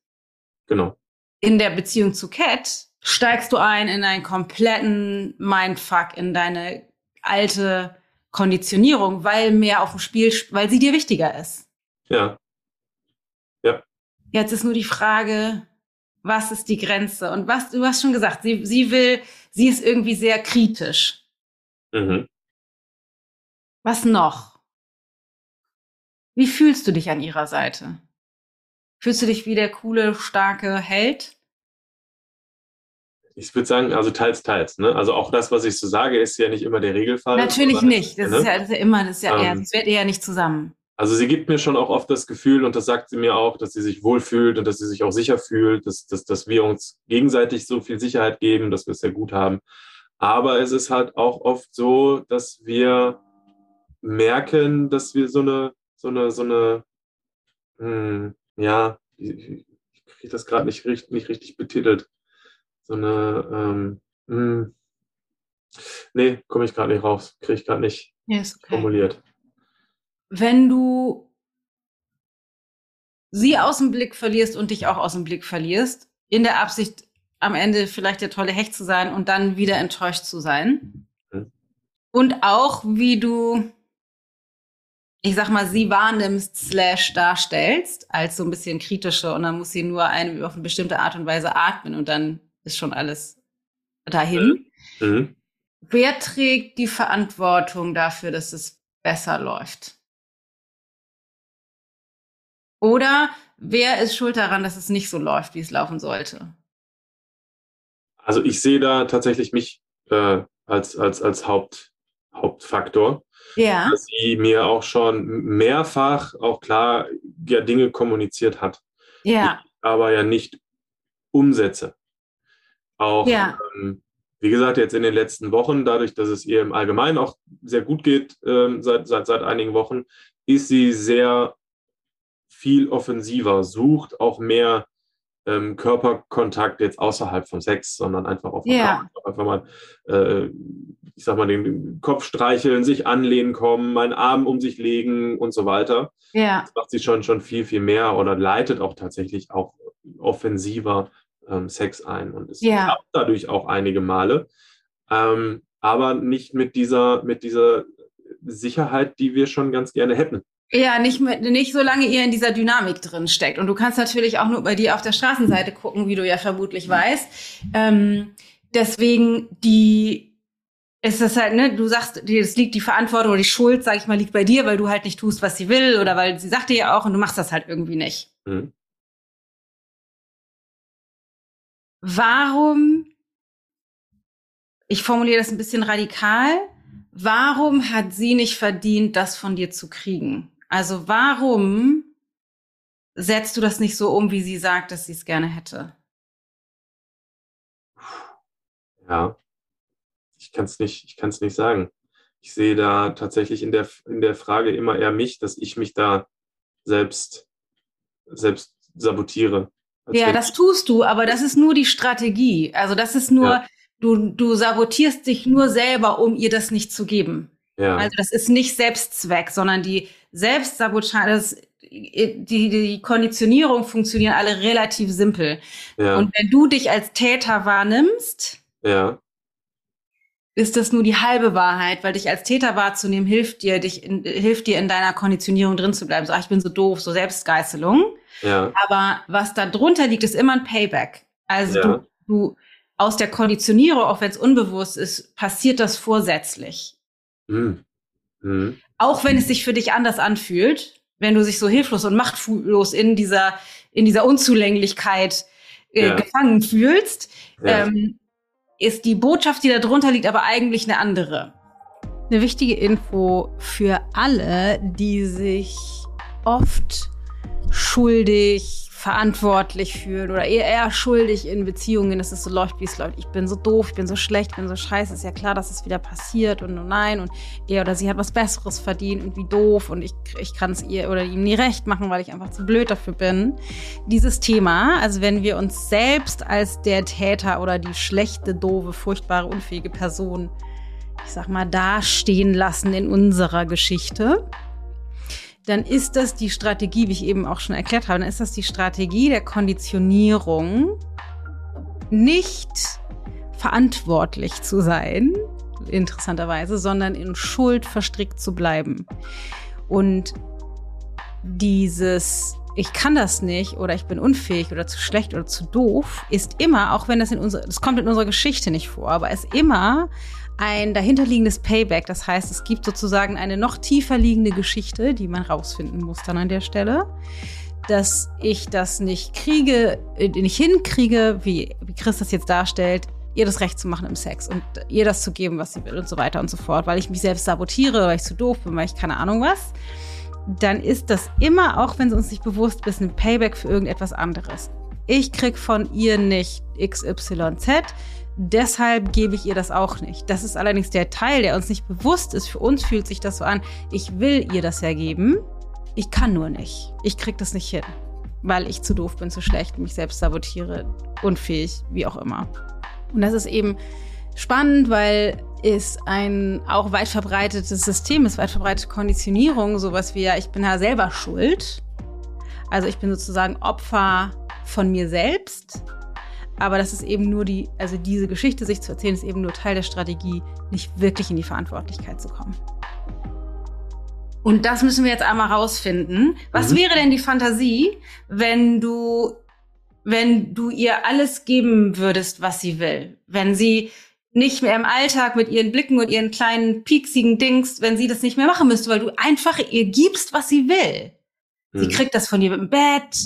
Genau. In der Beziehung zu Cat steigst du ein in einen kompletten Mindfuck, in deine alte Konditionierung, weil mehr auf dem Spiel, weil sie dir wichtiger ist. Ja. Ja. Jetzt ist nur die Frage, was ist die Grenze? Und was, du hast schon gesagt, sie, sie will, sie ist irgendwie sehr kritisch. Mhm. Was noch? Wie fühlst du dich an ihrer Seite? Fühlst du dich wie der coole, starke Held? Ich würde sagen, also teils, teils. Ne? Also auch das, was ich so sage, ist ja nicht immer der Regelfall. Natürlich nicht. Das, ne? ist ja, das ist ja immer, das ist ja ähm, eher, das wird eher nicht zusammen. Also sie gibt mir schon auch oft das Gefühl, und das sagt sie mir auch, dass sie sich wohlfühlt und dass sie sich auch sicher fühlt, dass, dass, dass wir uns gegenseitig so viel Sicherheit geben, dass wir es sehr gut haben. Aber es ist halt auch oft so, dass wir merken, dass wir so eine so eine, so eine, hm, ja, ich, ich kriege das gerade nicht, nicht richtig betitelt. So eine, ähm, hm, nee, komme ich gerade nicht raus, kriege ich gerade nicht yes, okay. formuliert. Wenn du sie aus dem Blick verlierst und dich auch aus dem Blick verlierst, in der Absicht, am Ende vielleicht der tolle Hecht zu sein und dann wieder enttäuscht zu sein. Mhm. Und auch, wie du ich sag mal, sie wahrnimmst slash darstellst als so ein bisschen kritische und dann muss sie nur eine auf eine bestimmte Art und Weise atmen und dann ist schon alles dahin. Mhm. Wer trägt die Verantwortung dafür, dass es besser läuft? Oder wer ist schuld daran, dass es nicht so läuft, wie es laufen sollte? Also ich sehe da tatsächlich mich äh, als, als, als Haupt, Hauptfaktor ja. dass sie mir auch schon mehrfach auch klar ja Dinge kommuniziert hat. Ja. Aber ja nicht umsetze. Auch, ja. ähm, wie gesagt, jetzt in den letzten Wochen, dadurch, dass es ihr im Allgemeinen auch sehr gut geht, ähm, seit, seit, seit einigen Wochen, ist sie sehr viel offensiver, sucht auch mehr ähm, Körperkontakt jetzt außerhalb von Sex, sondern einfach auch ja. einfach mal, äh, ich sag mal, den Kopf streicheln, sich anlehnen kommen, meinen Arm um sich legen und so weiter. Ja. Das macht sie schon, schon viel, viel mehr oder leitet auch tatsächlich auch offensiver ähm, Sex ein und es klappt dadurch auch einige Male. Ähm, aber nicht mit dieser, mit dieser Sicherheit, die wir schon ganz gerne hätten. Ja, nicht, mit, nicht solange ihr in dieser Dynamik drin steckt. Und du kannst natürlich auch nur bei dir auf der Straßenseite gucken, wie du ja vermutlich weißt. Ähm, deswegen die, ist das halt, ne, du sagst, es liegt die Verantwortung oder die Schuld, sag ich mal, liegt bei dir, weil du halt nicht tust, was sie will oder weil sie sagt dir ja auch und du machst das halt irgendwie nicht. Mhm. Warum, ich formuliere das ein bisschen radikal, warum hat sie nicht verdient, das von dir zu kriegen? Also warum setzt du das nicht so um, wie sie sagt, dass sie es gerne hätte? Ja, ich kann es nicht, ich kann es nicht sagen. Ich sehe da tatsächlich in der, in der Frage immer eher mich, dass ich mich da selbst, selbst sabotiere. Ja, das tust du, aber das ist nur die Strategie. Also das ist nur, ja. du, du sabotierst dich nur selber, um ihr das nicht zu geben. Ja. Also das ist nicht Selbstzweck, sondern die Selbstsabotage, das, die, die Konditionierung funktionieren alle relativ simpel. Ja. Und wenn du dich als Täter wahrnimmst, ja ist das nur die halbe Wahrheit, weil dich als Täter wahrzunehmen hilft dir, dich in, hilft dir in deiner Konditionierung drin zu bleiben. So, ach, ich bin so doof, so Selbstgeißelung. Ja. Aber was da drunter liegt, ist immer ein Payback. Also du, du aus der Konditionierung, auch wenn es unbewusst ist, passiert das vorsätzlich. Mhm. Mhm. Auch wenn es sich für dich anders anfühlt, wenn du dich so hilflos und machtlos in dieser in dieser Unzulänglichkeit äh, ja. gefangen fühlst. Ähm, ist die Botschaft, die da drunter liegt, aber eigentlich eine andere. Eine wichtige Info für alle, die sich oft schuldig, verantwortlich fühlen oder eher, eher schuldig in Beziehungen, dass es so läuft, wie es läuft. Ich bin so doof, ich bin so schlecht, ich bin so scheiße. Ist ja klar, dass es wieder passiert und oh nein und er oder sie hat was Besseres verdient und wie doof und ich, ich kann es ihr oder ihm nie recht machen, weil ich einfach zu blöd dafür bin. Dieses Thema, also wenn wir uns selbst als der Täter oder die schlechte, doofe, furchtbare, unfähige Person, ich sag mal, dastehen lassen in unserer Geschichte, dann ist das die Strategie, wie ich eben auch schon erklärt habe, dann ist das die Strategie der Konditionierung, nicht verantwortlich zu sein, interessanterweise, sondern in Schuld verstrickt zu bleiben. Und dieses ich kann das nicht oder ich bin unfähig oder zu schlecht oder zu doof, ist immer, auch wenn das in unserer, das kommt in unserer Geschichte nicht vor, aber ist immer ein dahinterliegendes Payback. Das heißt, es gibt sozusagen eine noch tiefer liegende Geschichte, die man rausfinden muss dann an der Stelle. Dass ich das nicht kriege, äh, nicht hinkriege, wie, wie Chris das jetzt darstellt, ihr das Recht zu machen im Sex und ihr das zu geben, was sie will und so weiter und so fort, weil ich mich selbst sabotiere, weil ich zu doof bin, weil ich keine Ahnung was, dann ist das immer, auch wenn es uns nicht bewusst ist, ein Payback für irgendetwas anderes. Ich krieg von ihr nicht XYZ, Deshalb gebe ich ihr das auch nicht. Das ist allerdings der Teil, der uns nicht bewusst ist. Für uns fühlt sich das so an, ich will ihr das ja geben, ich kann nur nicht. Ich krieg das nicht hin, weil ich zu doof bin, zu schlecht, mich selbst sabotiere, unfähig, wie auch immer. Und das ist eben spannend, weil es ein auch weit verbreitetes System ist, weit verbreitete Konditionierung, sowas wie ja, ich bin ja selber schuld. Also ich bin sozusagen Opfer von mir selbst aber das ist eben nur die, also diese Geschichte sich zu erzählen, ist eben nur Teil der Strategie, nicht wirklich in die Verantwortlichkeit zu kommen. Und das müssen wir jetzt einmal rausfinden. Was mhm. wäre denn die Fantasie, wenn du, wenn du ihr alles geben würdest, was sie will? Wenn sie nicht mehr im Alltag mit ihren Blicken und ihren kleinen pieksigen Dings, wenn sie das nicht mehr machen müsste, weil du einfach ihr gibst, was sie will. Mhm. Sie kriegt das von dir im Bett,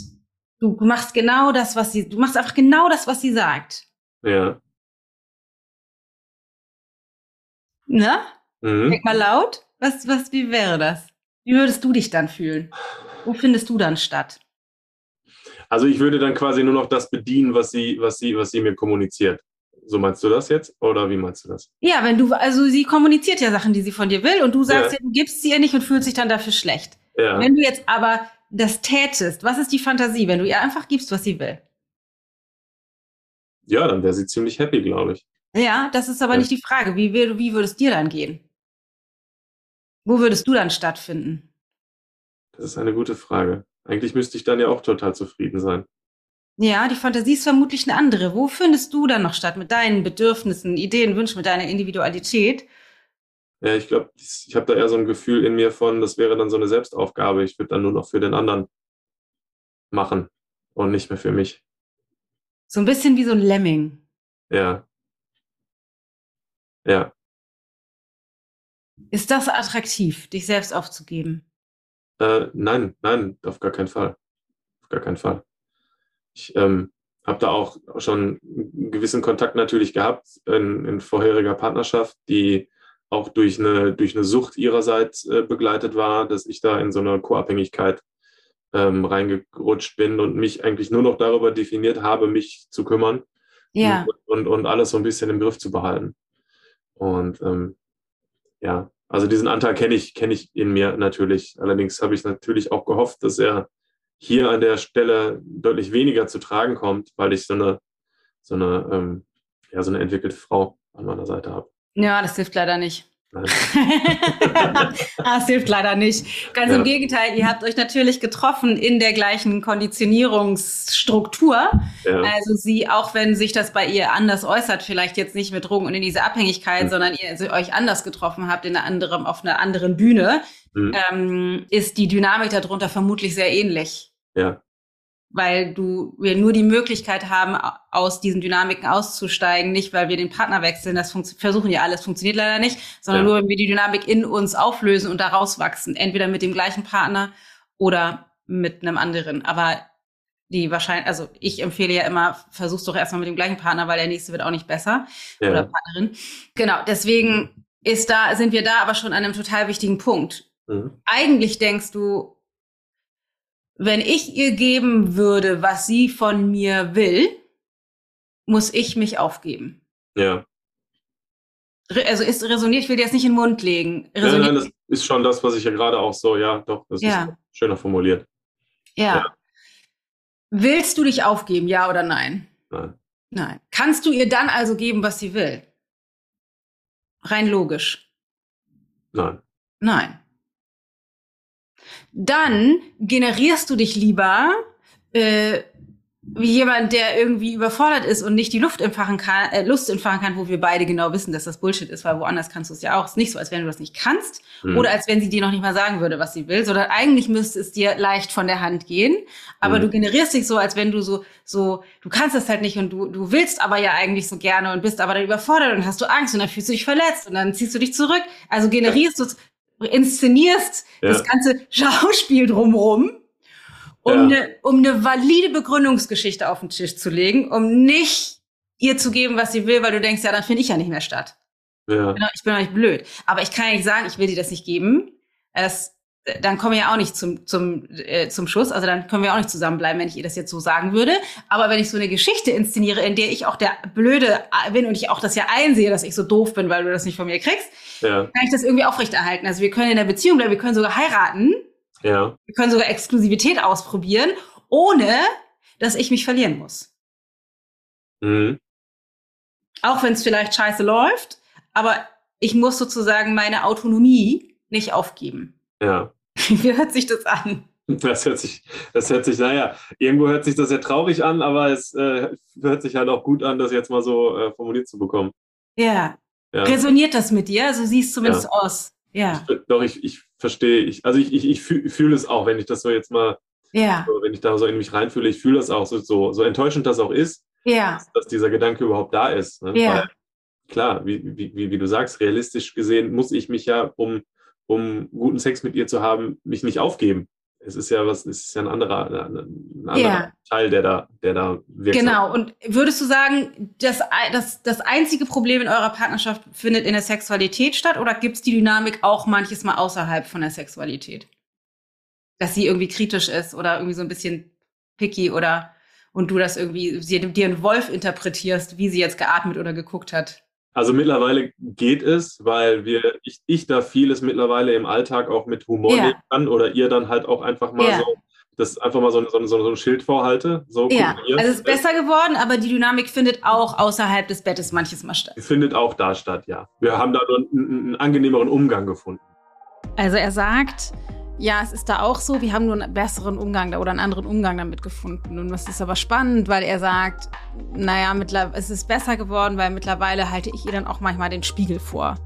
Du machst genau das, was sie, du machst einfach genau das, was sie sagt. Ja. Ne? Mhm. Denk mal laut. Was, was, wie wäre das? Wie würdest du dich dann fühlen? Wo findest du dann statt? Also ich würde dann quasi nur noch das bedienen, was sie, was sie, was sie mir kommuniziert. So meinst du das jetzt? Oder wie meinst du das? Ja, wenn du, also sie kommuniziert ja Sachen, die sie von dir will und du sagst ja, ja du gibst sie ihr nicht und fühlst dich dann dafür schlecht. Ja. Wenn du jetzt aber das tätest, was ist die Fantasie, wenn du ihr einfach gibst, was sie will? Ja, dann wäre sie ziemlich happy, glaube ich. Ja, das ist aber ja. nicht die Frage. Wie, wie würde es dir dann gehen? Wo würdest du dann stattfinden? Das ist eine gute Frage. Eigentlich müsste ich dann ja auch total zufrieden sein. Ja, die Fantasie ist vermutlich eine andere. Wo findest du dann noch statt mit deinen Bedürfnissen, Ideen, Wünschen, mit deiner Individualität? Ja, ich glaube, ich habe da eher so ein Gefühl in mir von, das wäre dann so eine Selbstaufgabe. Ich würde dann nur noch für den anderen machen und nicht mehr für mich. So ein bisschen wie so ein Lemming. Ja. Ja. Ist das attraktiv, dich selbst aufzugeben? Äh, nein, nein, auf gar keinen Fall. Auf gar keinen Fall. Ich ähm, habe da auch schon einen gewissen Kontakt natürlich gehabt in, in vorheriger Partnerschaft, die auch durch eine, durch eine Sucht ihrerseits äh, begleitet war, dass ich da in so eine Co-Abhängigkeit ähm, reingerutscht bin und mich eigentlich nur noch darüber definiert habe, mich zu kümmern ja. und, und, und alles so ein bisschen im Griff zu behalten. Und ähm, ja, also diesen Anteil kenne ich, kenne ich in mir natürlich. Allerdings habe ich natürlich auch gehofft, dass er hier an der Stelle deutlich weniger zu tragen kommt, weil ich so eine, so eine, ähm, ja, so eine entwickelte Frau an meiner Seite habe. Ja, das hilft leider nicht. das hilft leider nicht. Ganz ja. im Gegenteil, ihr habt euch natürlich getroffen in der gleichen Konditionierungsstruktur. Ja. Also sie, auch wenn sich das bei ihr anders äußert, vielleicht jetzt nicht mit Drogen und in diese Abhängigkeit, mhm. sondern ihr also euch anders getroffen habt in einer anderen, auf einer anderen Bühne, mhm. ähm, ist die Dynamik darunter vermutlich sehr ähnlich. Ja weil du wir nur die Möglichkeit haben, aus diesen Dynamiken auszusteigen, nicht weil wir den Partner wechseln, das versuchen ja alles, funktioniert leider nicht, sondern ja. nur, wenn wir die Dynamik in uns auflösen und daraus wachsen, entweder mit dem gleichen Partner oder mit einem anderen. Aber die wahrscheinlich, also ich empfehle ja immer, versuch's doch erstmal mit dem gleichen Partner, weil der nächste wird auch nicht besser ja. oder Partnerin. Genau, deswegen ist da, sind wir da aber schon an einem total wichtigen Punkt. Mhm. Eigentlich denkst du, wenn ich ihr geben würde, was sie von mir will, muss ich mich aufgeben. Ja. Also ist resoniert, ich will dir jetzt nicht in den Mund legen. Resoniert nein, nein, das ist schon das, was ich ja gerade auch so, ja, doch, das ja. ist schöner formuliert. Ja. ja. Willst du dich aufgeben, ja oder nein? Nein. Nein. Kannst du ihr dann also geben, was sie will? Rein logisch. Nein. Nein dann generierst du dich lieber äh, wie jemand, der irgendwie überfordert ist und nicht die Luft entfachen kann, äh, Lust entfachen kann, wo wir beide genau wissen, dass das Bullshit ist, weil woanders kannst du es ja auch. Es ist nicht so, als wenn du das nicht kannst mhm. oder als wenn sie dir noch nicht mal sagen würde, was sie will, sondern eigentlich müsste es dir leicht von der Hand gehen. Aber mhm. du generierst dich so, als wenn du so, so, du kannst das halt nicht und du, du willst aber ja eigentlich so gerne und bist aber dann überfordert und hast du Angst und dann fühlst du dich verletzt und dann ziehst du dich zurück. Also generierst du inszenierst ja. das ganze Schauspiel drumherum, um, ja. eine, um eine valide Begründungsgeschichte auf den Tisch zu legen, um nicht ihr zu geben, was sie will, weil du denkst, ja, dann finde ich ja nicht mehr statt. Ja. Ich bin doch nicht blöd. Aber ich kann ja nicht sagen, ich will dir das nicht geben. Es dann kommen wir ja auch nicht zum, zum, äh, zum Schuss. Also dann können wir auch nicht zusammenbleiben, wenn ich ihr das jetzt so sagen würde. Aber wenn ich so eine Geschichte inszeniere, in der ich auch der Blöde bin und ich auch das ja einsehe, dass ich so doof bin, weil du das nicht von mir kriegst, ja. kann ich das irgendwie aufrechterhalten. Also wir können in der Beziehung bleiben, wir können sogar heiraten. Ja. Wir können sogar Exklusivität ausprobieren, ohne dass ich mich verlieren muss. Mhm. Auch wenn es vielleicht scheiße läuft, aber ich muss sozusagen meine Autonomie nicht aufgeben. Ja. Wie hört sich das an? Das hört sich, das hört sich, naja, irgendwo hört sich das sehr traurig an, aber es äh, hört sich halt auch gut an, das jetzt mal so äh, formuliert zu bekommen. Ja. ja. Resoniert das mit dir? Also siehst zumindest ja. aus. Ja. Ich, doch, ich, ich verstehe. Ich, also ich, ich, ich fühle fühl es auch, wenn ich das so jetzt mal, ja. so, wenn ich da so in mich reinfühle, ich fühle das auch, so, so, so enttäuschend das auch ist, ja. dass, dass dieser Gedanke überhaupt da ist. Ne? Ja. Weil, klar, wie, wie, wie, wie du sagst, realistisch gesehen muss ich mich ja um um guten Sex mit ihr zu haben, mich nicht aufgeben. Es ist ja was, es ist ja ein anderer, ein anderer ja. Teil, der da, der da wirkt. Genau. Und würdest du sagen, dass das, das einzige Problem in eurer Partnerschaft findet in der Sexualität statt oder gibt es die Dynamik auch manches Mal außerhalb von der Sexualität? Dass sie irgendwie kritisch ist oder irgendwie so ein bisschen picky oder und du das irgendwie sie, dir einen Wolf interpretierst, wie sie jetzt geatmet oder geguckt hat. Also mittlerweile geht es, weil wir, ich, ich da vieles mittlerweile im Alltag auch mit Humor ja. nehmen kann oder ihr dann halt auch einfach mal ja. so das einfach mal so, so, so, so ein Schild vorhalte. So, ja, also es ist besser geworden, aber die Dynamik findet auch außerhalb des Bettes manches Mal statt. Findet auch da statt, ja. Wir haben da einen, einen angenehmeren Umgang gefunden. Also er sagt, ja, es ist da auch so. Wir haben nur einen besseren Umgang da oder einen anderen Umgang damit gefunden. Und das ist aber spannend, weil er sagt, naja, es ist besser geworden, weil mittlerweile halte ich ihr dann auch manchmal den Spiegel vor.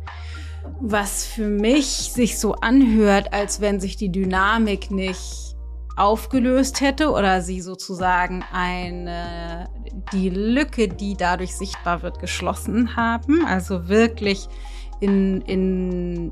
Was für mich sich so anhört, als wenn sich die Dynamik nicht aufgelöst hätte oder sie sozusagen eine, die Lücke, die dadurch sichtbar wird, geschlossen haben. Also wirklich in, in,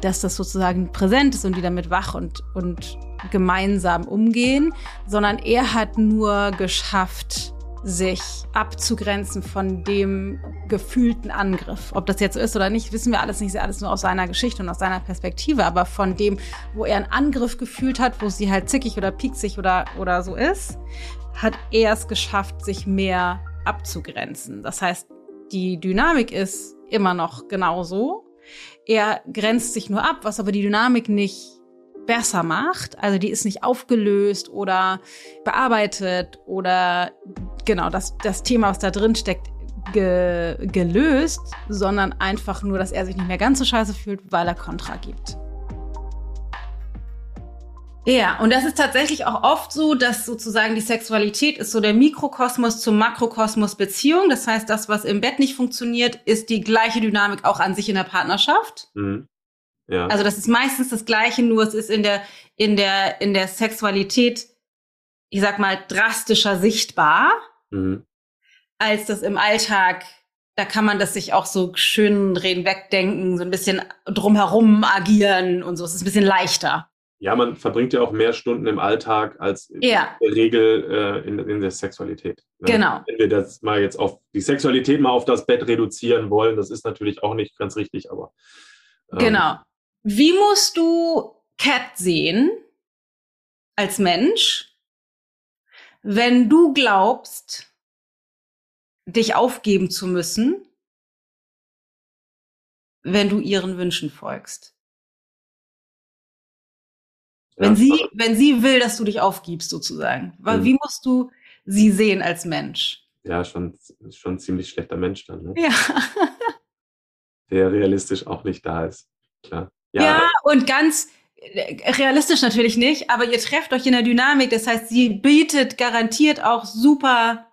dass das sozusagen präsent ist und die damit wach und, und gemeinsam umgehen, sondern er hat nur geschafft, sich abzugrenzen von dem gefühlten Angriff. Ob das jetzt so ist oder nicht, wissen wir alles nicht, ist alles nur aus seiner Geschichte und aus seiner Perspektive, aber von dem, wo er einen Angriff gefühlt hat, wo sie halt zickig oder pieksig oder, oder so ist, hat er es geschafft, sich mehr abzugrenzen. Das heißt, die Dynamik ist immer noch genauso. Er grenzt sich nur ab, was aber die Dynamik nicht besser macht. Also die ist nicht aufgelöst oder bearbeitet oder genau das, das Thema, was da drin steckt, ge, gelöst, sondern einfach nur, dass er sich nicht mehr ganz so scheiße fühlt, weil er Kontra gibt. Ja, und das ist tatsächlich auch oft so, dass sozusagen die Sexualität ist so der Mikrokosmos zum Makrokosmos Beziehung. Das heißt, das, was im Bett nicht funktioniert, ist die gleiche Dynamik auch an sich in der Partnerschaft. Mhm. Ja. Also das ist meistens das Gleiche, nur es ist in der, in der, in der Sexualität, ich sag mal, drastischer sichtbar, mhm. als das im Alltag, da kann man das sich auch so schön reden, wegdenken, so ein bisschen drumherum agieren und so. Es ist ein bisschen leichter. Ja, man verbringt ja auch mehr Stunden im Alltag als ja. in der Regel äh, in, in, der Sexualität. Ne? Genau. Wenn wir das mal jetzt auf die Sexualität mal auf das Bett reduzieren wollen, das ist natürlich auch nicht ganz richtig, aber. Ähm, genau. Wie musst du Cat sehen als Mensch, wenn du glaubst, dich aufgeben zu müssen, wenn du ihren Wünschen folgst? Ja, wenn sie, wenn sie will, dass du dich aufgibst, sozusagen. Mhm. Wie musst du sie sehen als Mensch? Ja, schon, schon ein ziemlich schlechter Mensch dann, ne? Ja. Der realistisch auch nicht da ist. Klar. Ja, ja und ganz äh, realistisch natürlich nicht, aber ihr trefft euch in der Dynamik. Das heißt, sie bietet garantiert auch super,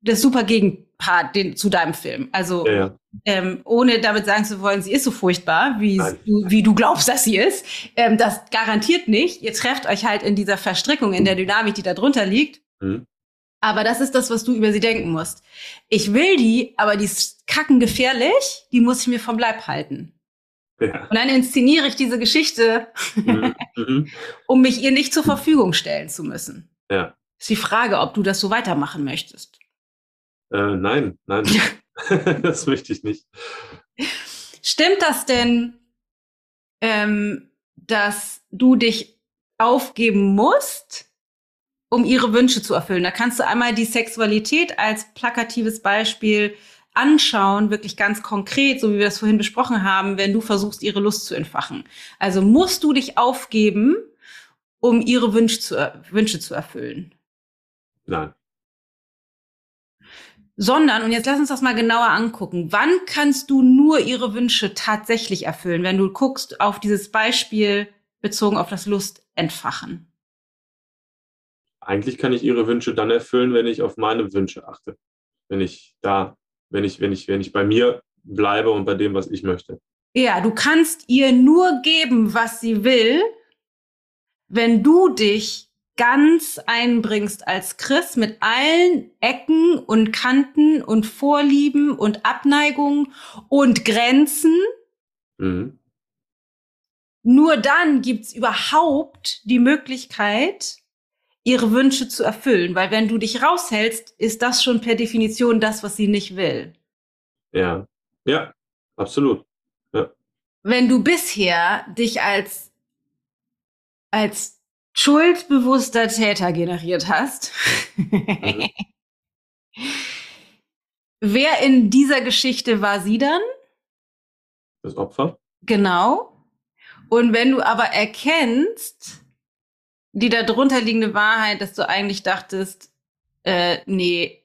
das super Gegenpart den, zu deinem Film. Also, ja, ja. Ähm, ohne damit sagen zu wollen, sie ist so furchtbar, wie, du, wie du glaubst, dass sie ist. Ähm, das garantiert nicht. Ihr trefft euch halt in dieser Verstrickung, in der Dynamik, die da drunter liegt. Mhm. Aber das ist das, was du über sie denken musst. Ich will die, aber die ist kackengefährlich, die muss ich mir vom Leib halten. Ja. Und dann inszeniere ich diese Geschichte, mhm. mhm. um mich ihr nicht zur Verfügung stellen zu müssen. Ja. Ist die Frage, ob du das so weitermachen möchtest. Äh, nein, nein. das möchte ich nicht. Stimmt das denn, ähm, dass du dich aufgeben musst, um ihre Wünsche zu erfüllen? Da kannst du einmal die Sexualität als plakatives Beispiel anschauen, wirklich ganz konkret, so wie wir das vorhin besprochen haben, wenn du versuchst, ihre Lust zu entfachen. Also musst du dich aufgeben, um ihre Wünsche zu, Wünsche zu erfüllen? Nein. Sondern, und jetzt lass uns das mal genauer angucken, wann kannst du nur ihre Wünsche tatsächlich erfüllen, wenn du guckst auf dieses Beispiel bezogen auf das Lust entfachen? Eigentlich kann ich ihre Wünsche dann erfüllen, wenn ich auf meine Wünsche achte. Wenn ich da wenn ich, wenn ich, wenn ich bei mir bleibe und bei dem, was ich möchte. Ja, du kannst ihr nur geben, was sie will, wenn du dich ganz einbringst als Chris mit allen Ecken und Kanten und Vorlieben und Abneigungen und Grenzen. Mhm. Nur dann gibt's überhaupt die Möglichkeit, ihre Wünsche zu erfüllen. Weil wenn du dich raushältst, ist das schon per Definition das, was sie nicht will. Ja, ja, absolut. Ja. Wenn du bisher dich als, als schuldbewusster Täter generiert hast, mhm. wer in dieser Geschichte war sie dann? Das Opfer. Genau. Und wenn du aber erkennst, die darunter liegende Wahrheit, dass du eigentlich dachtest, äh, nee,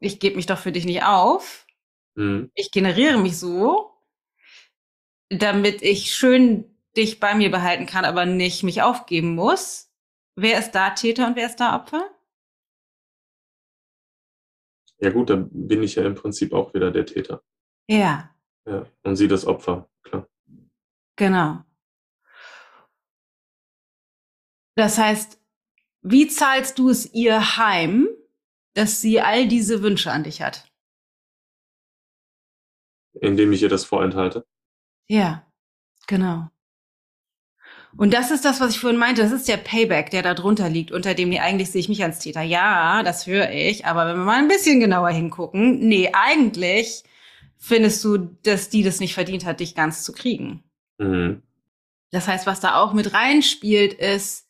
ich gebe mich doch für dich nicht auf. Mhm. Ich generiere mich so, damit ich schön dich bei mir behalten kann, aber nicht mich aufgeben muss. Wer ist da Täter und wer ist da Opfer? Ja gut, dann bin ich ja im Prinzip auch wieder der Täter. Ja. Ja, und sie das Opfer, klar. Genau. Das heißt, wie zahlst du es ihr heim, dass sie all diese Wünsche an dich hat? indem ich ihr das vorenthalte. Ja, genau. Und das ist das, was ich vorhin meinte. Das ist der Payback, der da drunter liegt, unter dem, nee, eigentlich sehe ich mich als Täter. Ja, das höre ich. Aber wenn wir mal ein bisschen genauer hingucken, nee, eigentlich findest du, dass die das nicht verdient hat, dich ganz zu kriegen. Mhm. Das heißt, was da auch mit reinspielt, ist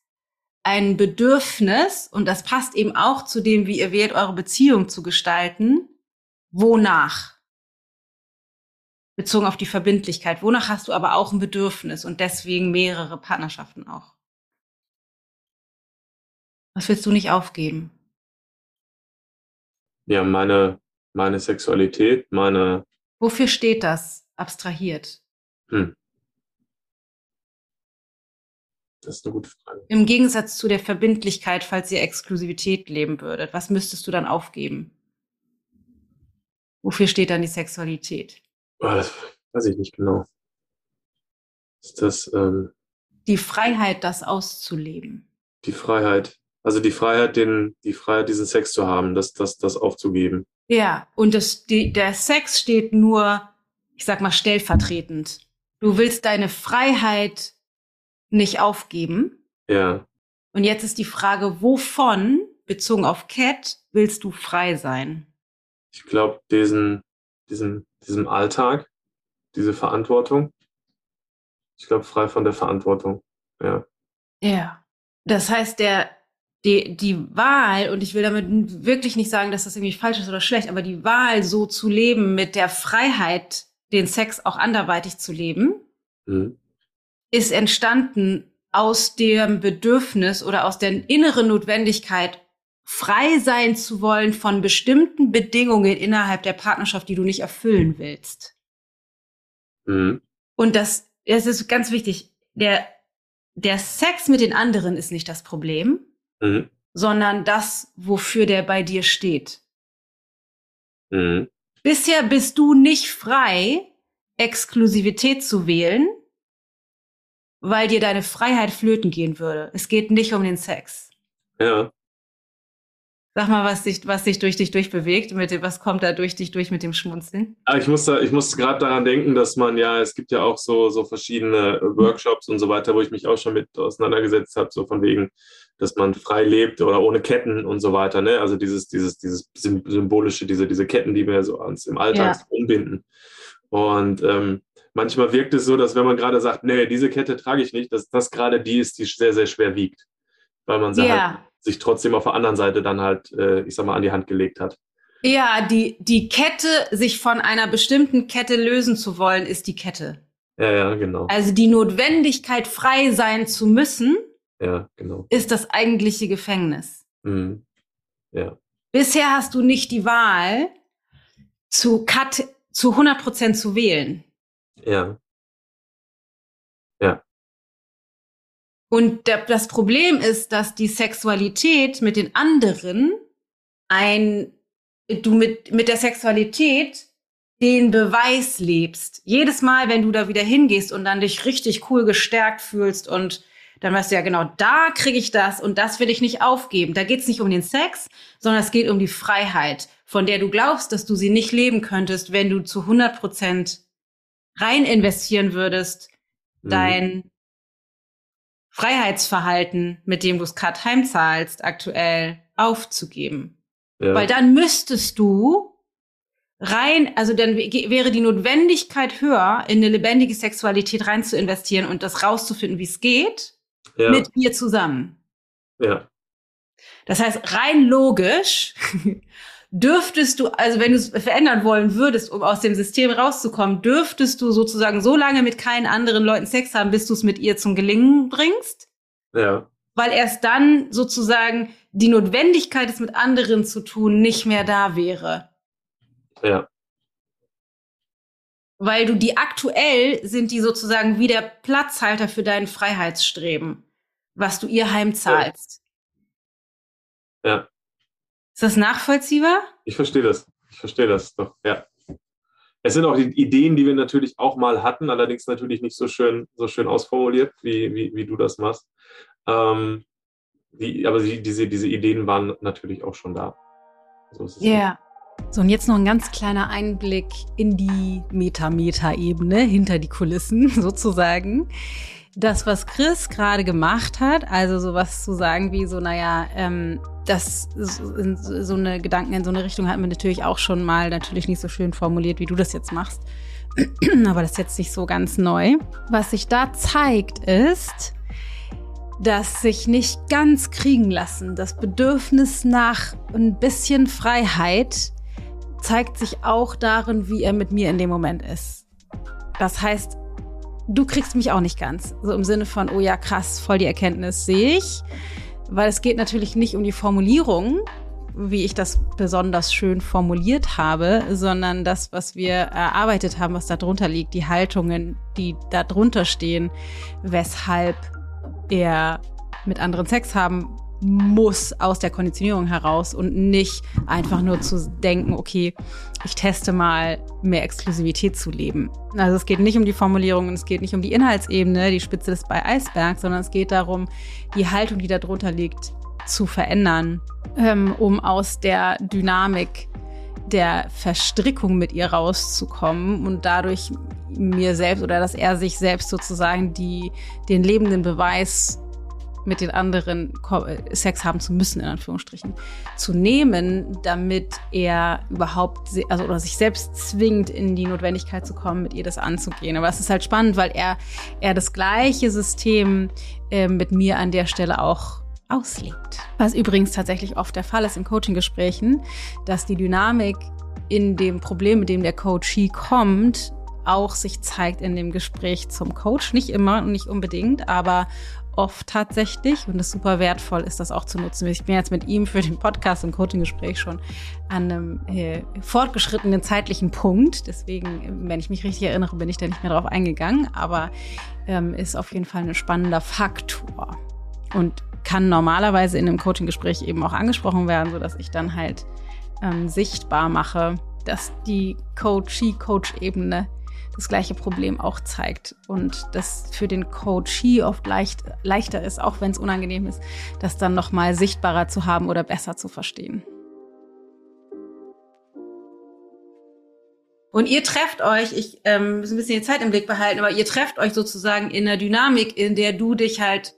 ein Bedürfnis, und das passt eben auch zu dem, wie ihr wählt, eure Beziehung zu gestalten. Wonach? Bezogen auf die Verbindlichkeit. Wonach hast du aber auch ein Bedürfnis und deswegen mehrere Partnerschaften auch? Was willst du nicht aufgeben? Ja, meine, meine Sexualität, meine. Wofür steht das abstrahiert? Hm. Das ist eine gute Frage. Im Gegensatz zu der Verbindlichkeit, falls ihr Exklusivität leben würdet, was müsstest du dann aufgeben? Wofür steht dann die Sexualität? Oh, das weiß ich nicht genau. Ist das. Ähm, die Freiheit, das auszuleben. Die Freiheit. Also die Freiheit, den, die Freiheit, diesen Sex zu haben, das, das, das aufzugeben. Ja, und das, die, der Sex steht nur, ich sag mal, stellvertretend. Du willst deine Freiheit nicht aufgeben. Ja. Und jetzt ist die Frage, wovon, bezogen auf Cat, willst du frei sein? Ich glaube, diesen, diesen diesem Alltag, diese Verantwortung. Ich glaube, frei von der Verantwortung. Ja. Ja. Das heißt, der, die, die Wahl, und ich will damit wirklich nicht sagen, dass das irgendwie falsch ist oder schlecht, aber die Wahl, so zu leben, mit der Freiheit, den Sex auch anderweitig zu leben, mhm. ist entstanden aus dem Bedürfnis oder aus der inneren Notwendigkeit, frei sein zu wollen von bestimmten Bedingungen innerhalb der Partnerschaft, die du nicht erfüllen willst. Mhm. Und das, das ist ganz wichtig. Der, der Sex mit den anderen ist nicht das Problem, mhm. sondern das, wofür der bei dir steht. Mhm. Bisher bist du nicht frei, Exklusivität zu wählen, weil dir deine Freiheit flöten gehen würde. Es geht nicht um den Sex. Ja. Sag mal, was sich, was sich durch dich durchbewegt, mit dem, was kommt da durch dich durch mit dem Schmunzeln? Ich muss, da, ich muss gerade daran denken, dass man ja, es gibt ja auch so, so verschiedene Workshops und so weiter, wo ich mich auch schon mit auseinandergesetzt habe, so von wegen, dass man frei lebt oder ohne Ketten und so weiter. Ne? Also dieses, dieses, dieses symbolische, diese, diese Ketten, die wir so ans, im Alltag ja. umbinden. Und ähm, manchmal wirkt es so, dass wenn man gerade sagt, nee, diese Kette trage ich nicht, dass das gerade die ist, die sehr, sehr schwer wiegt. Weil man sagt, ja. Sich trotzdem auf der anderen Seite dann halt, äh, ich sag mal, an die Hand gelegt hat. Ja, die, die Kette, sich von einer bestimmten Kette lösen zu wollen, ist die Kette. Ja, ja, genau. Also die Notwendigkeit, frei sein zu müssen, ja, genau. ist das eigentliche Gefängnis. Mhm. Ja. Bisher hast du nicht die Wahl, zu Cut zu 100 Prozent zu wählen. Ja. Und das Problem ist, dass die Sexualität mit den anderen ein, du mit, mit der Sexualität den Beweis lebst. Jedes Mal, wenn du da wieder hingehst und dann dich richtig cool gestärkt fühlst und dann weißt du ja genau, da kriege ich das und das will ich nicht aufgeben. Da geht es nicht um den Sex, sondern es geht um die Freiheit, von der du glaubst, dass du sie nicht leben könntest, wenn du zu 100 Prozent rein investieren würdest, mhm. dein Freiheitsverhalten, mit dem du es gerade heimzahlst, aktuell aufzugeben. Ja. Weil dann müsstest du rein, also dann wäre die Notwendigkeit höher, in eine lebendige Sexualität rein zu investieren und das rauszufinden, wie es geht, ja. mit ihr zusammen. Ja. Das heißt, rein logisch dürftest du, also wenn du es verändern wollen würdest, um aus dem System rauszukommen, dürftest du sozusagen so lange mit keinen anderen Leuten Sex haben, bis du es mit ihr zum Gelingen bringst. Ja. Weil erst dann sozusagen die Notwendigkeit, es mit anderen zu tun, nicht mehr da wäre. Ja. Weil du die aktuell sind die sozusagen wie der Platzhalter für dein Freiheitsstreben, was du ihr heimzahlst. Ja. ja. Ist das nachvollziehbar? Ich verstehe das. Ich verstehe das doch, ja. Es sind auch die Ideen, die wir natürlich auch mal hatten, allerdings natürlich nicht so schön, so schön ausformuliert, wie, wie, wie du das machst. Ähm, die, aber die, diese, diese Ideen waren natürlich auch schon da. So Ja. So, und jetzt noch ein ganz kleiner Einblick in die Meta-Meta-Ebene, hinter die Kulissen sozusagen. Das, was Chris gerade gemacht hat, also sowas zu sagen wie so, naja, ähm, das so eine Gedanken in so eine Richtung hat man natürlich auch schon mal natürlich nicht so schön formuliert, wie du das jetzt machst. Aber das ist jetzt nicht so ganz neu. Was sich da zeigt, ist, dass sich nicht ganz kriegen lassen, das Bedürfnis nach ein bisschen Freiheit zeigt sich auch darin, wie er mit mir in dem Moment ist. Das heißt, du kriegst mich auch nicht ganz. So im Sinne von, oh ja, krass, voll die Erkenntnis sehe ich. Weil es geht natürlich nicht um die Formulierung, wie ich das besonders schön formuliert habe, sondern das, was wir erarbeitet haben, was da drunter liegt, die Haltungen, die da drunter stehen, weshalb er mit anderen Sex haben muss aus der Konditionierung heraus und nicht einfach nur zu denken, okay, ich teste mal mehr Exklusivität zu leben. Also es geht nicht um die Formulierung und es geht nicht um die Inhaltsebene, die Spitze des bei Eisberg, sondern es geht darum, die Haltung, die da drunter liegt, zu verändern, ähm, um aus der Dynamik der Verstrickung mit ihr rauszukommen und dadurch mir selbst oder dass er sich selbst sozusagen die, den lebenden Beweis mit den anderen Sex haben zu müssen, in Anführungsstrichen, zu nehmen, damit er überhaupt, also oder sich selbst zwingt, in die Notwendigkeit zu kommen, mit ihr das anzugehen. Aber es ist halt spannend, weil er, er das gleiche System äh, mit mir an der Stelle auch auslebt. Was übrigens tatsächlich oft der Fall ist in Coaching-Gesprächen, dass die Dynamik in dem Problem, mit dem der Coachee kommt, auch sich zeigt in dem Gespräch zum Coach. Nicht immer und nicht unbedingt, aber oft tatsächlich und es super wertvoll ist, das auch zu nutzen. Ich bin jetzt mit ihm für den Podcast und Coaching-Gespräch schon an einem äh, fortgeschrittenen zeitlichen Punkt. Deswegen, wenn ich mich richtig erinnere, bin ich da nicht mehr drauf eingegangen, aber ähm, ist auf jeden Fall ein spannender Faktor und kann normalerweise in einem Coaching-Gespräch eben auch angesprochen werden, so dass ich dann halt ähm, sichtbar mache, dass die Coachee-Coach-Ebene das gleiche Problem auch zeigt und das für den Coachee oft leicht, leichter ist, auch wenn es unangenehm ist, das dann nochmal sichtbarer zu haben oder besser zu verstehen. Und ihr trefft euch, ich ähm, muss ein bisschen die Zeit im Blick behalten, aber ihr trefft euch sozusagen in der Dynamik, in der du dich halt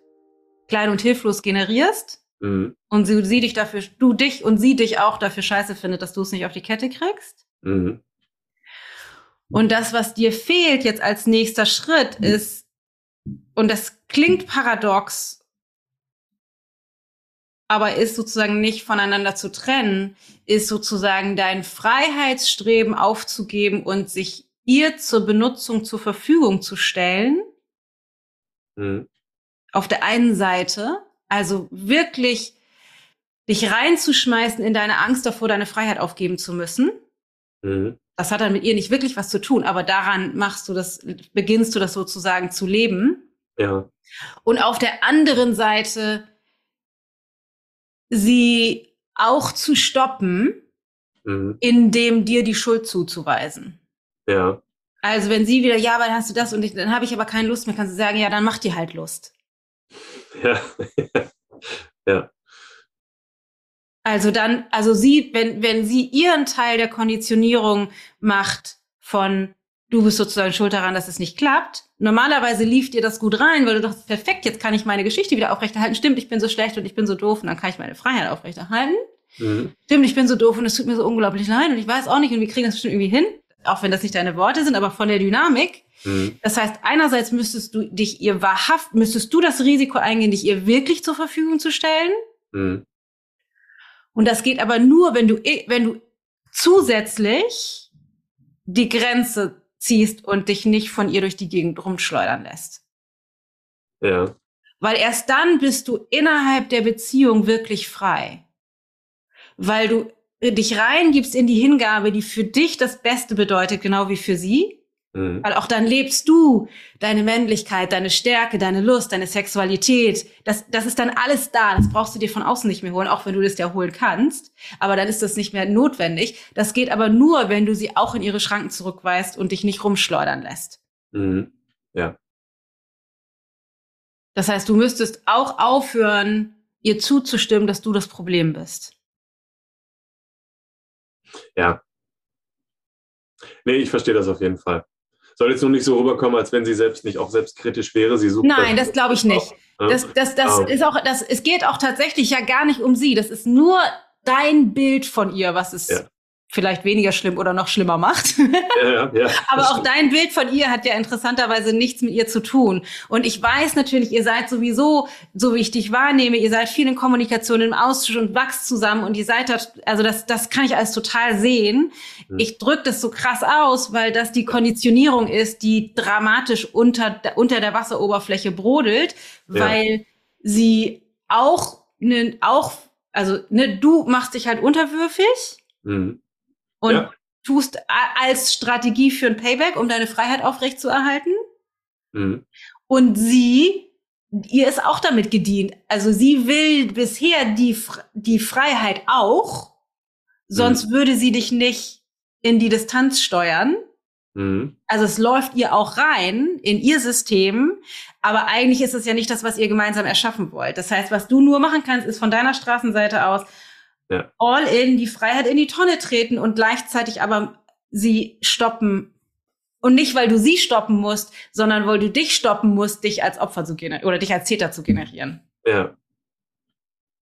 klein und hilflos generierst mhm. und sie, sie dich dafür, du dich und sie dich auch dafür scheiße findet, dass du es nicht auf die Kette kriegst. Mhm. Und das, was dir fehlt jetzt als nächster Schritt, mhm. ist, und das klingt paradox, aber ist sozusagen nicht voneinander zu trennen, ist sozusagen dein Freiheitsstreben aufzugeben und sich ihr zur Benutzung zur Verfügung zu stellen. Mhm. Auf der einen Seite, also wirklich dich reinzuschmeißen in deine Angst davor, deine Freiheit aufgeben zu müssen. Mhm das hat dann mit ihr nicht wirklich was zu tun, aber daran machst du das, beginnst du das sozusagen zu leben. Ja. Und auf der anderen Seite sie auch zu stoppen, mhm. indem dir die Schuld zuzuweisen. Ja. Also wenn sie wieder, ja, aber dann hast du das und ich, dann habe ich aber keine Lust mehr, kannst du sagen, ja, dann mach dir halt Lust. Ja. ja. Also dann, also sie, wenn, wenn sie ihren Teil der Konditionierung macht von du bist sozusagen schuld daran, dass es nicht klappt. Normalerweise lief dir das gut rein, weil du dachtest, perfekt, jetzt kann ich meine Geschichte wieder aufrechterhalten. Stimmt, ich bin so schlecht und ich bin so doof und dann kann ich meine Freiheit aufrechterhalten. Mhm. Stimmt, ich bin so doof und es tut mir so unglaublich leid und ich weiß auch nicht und wir kriegen das bestimmt irgendwie hin. Auch wenn das nicht deine Worte sind, aber von der Dynamik. Mhm. Das heißt, einerseits müsstest du dich ihr wahrhaft, müsstest du das Risiko eingehen, dich ihr wirklich zur Verfügung zu stellen. Mhm. Und das geht aber nur, wenn du, wenn du zusätzlich die Grenze ziehst und dich nicht von ihr durch die Gegend rumschleudern lässt. Ja. Weil erst dann bist du innerhalb der Beziehung wirklich frei. Weil du dich reingibst in die Hingabe, die für dich das Beste bedeutet, genau wie für sie. Mhm. Weil auch dann lebst du deine Männlichkeit, deine Stärke, deine Lust, deine Sexualität. Das, das ist dann alles da. Das brauchst du dir von außen nicht mehr holen, auch wenn du das ja holen kannst. Aber dann ist das nicht mehr notwendig. Das geht aber nur, wenn du sie auch in ihre Schranken zurückweist und dich nicht rumschleudern lässt. Mhm. Ja. Das heißt, du müsstest auch aufhören, ihr zuzustimmen, dass du das Problem bist. Ja, Nee, ich verstehe das auf jeden Fall. Soll jetzt nur nicht so rüberkommen, als wenn sie selbst nicht auch selbstkritisch wäre. Sie sucht Nein, das, glaube ich nicht. Auch, das, das, das um. ist auch, das, es geht auch tatsächlich ja gar nicht um sie. Das ist nur dein Bild von ihr, was es ja vielleicht weniger schlimm oder noch schlimmer macht. Ja, ja, ja, Aber auch dein Bild von ihr hat ja interessanterweise nichts mit ihr zu tun. Und ich weiß natürlich, ihr seid sowieso, so wie ich dich wahrnehme, ihr seid viel in Kommunikation, im Austausch und wachst zusammen und ihr seid da, also das, das kann ich alles total sehen. Mhm. Ich drücke das so krass aus, weil das die Konditionierung ist, die dramatisch unter, unter der Wasseroberfläche brodelt, weil sie auch, ne, auch, also ne, du machst dich halt unterwürfig. Mhm und ja. tust als Strategie für ein Payback, um deine Freiheit aufrechtzuerhalten. Mhm. Und sie, ihr ist auch damit gedient. Also sie will bisher die, die Freiheit auch, sonst mhm. würde sie dich nicht in die Distanz steuern. Mhm. Also es läuft ihr auch rein in ihr System, aber eigentlich ist es ja nicht das, was ihr gemeinsam erschaffen wollt. Das heißt, was du nur machen kannst, ist von deiner Straßenseite aus ja. all in die Freiheit in die Tonne treten und gleichzeitig aber sie stoppen. Und nicht, weil du sie stoppen musst, sondern weil du dich stoppen musst, dich als Opfer zu generieren oder dich als Täter zu generieren. Ja.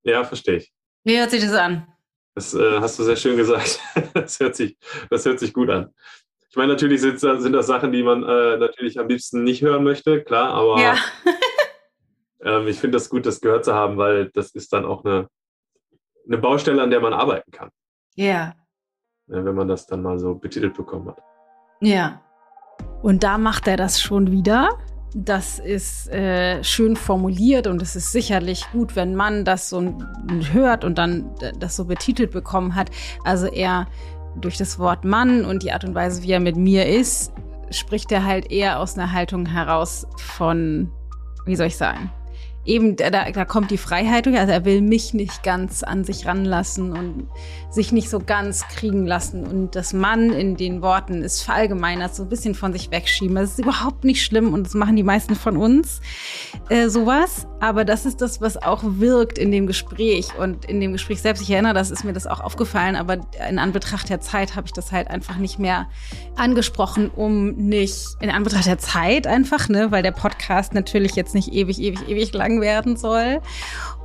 Ja, verstehe ich. Wie hört sich das an? Das äh, hast du sehr schön gesagt. das, hört sich, das hört sich gut an. Ich meine, natürlich sind, sind das Sachen, die man äh, natürlich am liebsten nicht hören möchte, klar, aber ja. ähm, ich finde das gut, das gehört zu haben, weil das ist dann auch eine, eine Baustelle, an der man arbeiten kann. Ja. ja. Wenn man das dann mal so betitelt bekommen hat. Ja. Und da macht er das schon wieder. Das ist äh, schön formuliert und es ist sicherlich gut, wenn man das so hört und dann das so betitelt bekommen hat. Also er durch das Wort Mann und die Art und Weise, wie er mit mir ist, spricht er halt eher aus einer Haltung heraus von, wie soll ich sagen, eben, da, da kommt die Freiheit durch. Also er will mich nicht ganz an sich ranlassen und sich nicht so ganz kriegen lassen. Und das Mann in den Worten ist verallgemeinert, so ein bisschen von sich wegschieben. Das ist überhaupt nicht schlimm und das machen die meisten von uns, äh, sowas. Aber das ist das, was auch wirkt in dem Gespräch und in dem Gespräch selbst. Ich erinnere, das ist mir das auch aufgefallen, aber in Anbetracht der Zeit habe ich das halt einfach nicht mehr angesprochen, um nicht, in Anbetracht der Zeit einfach, ne, weil der Podcast natürlich jetzt nicht ewig, ewig, ewig lang werden soll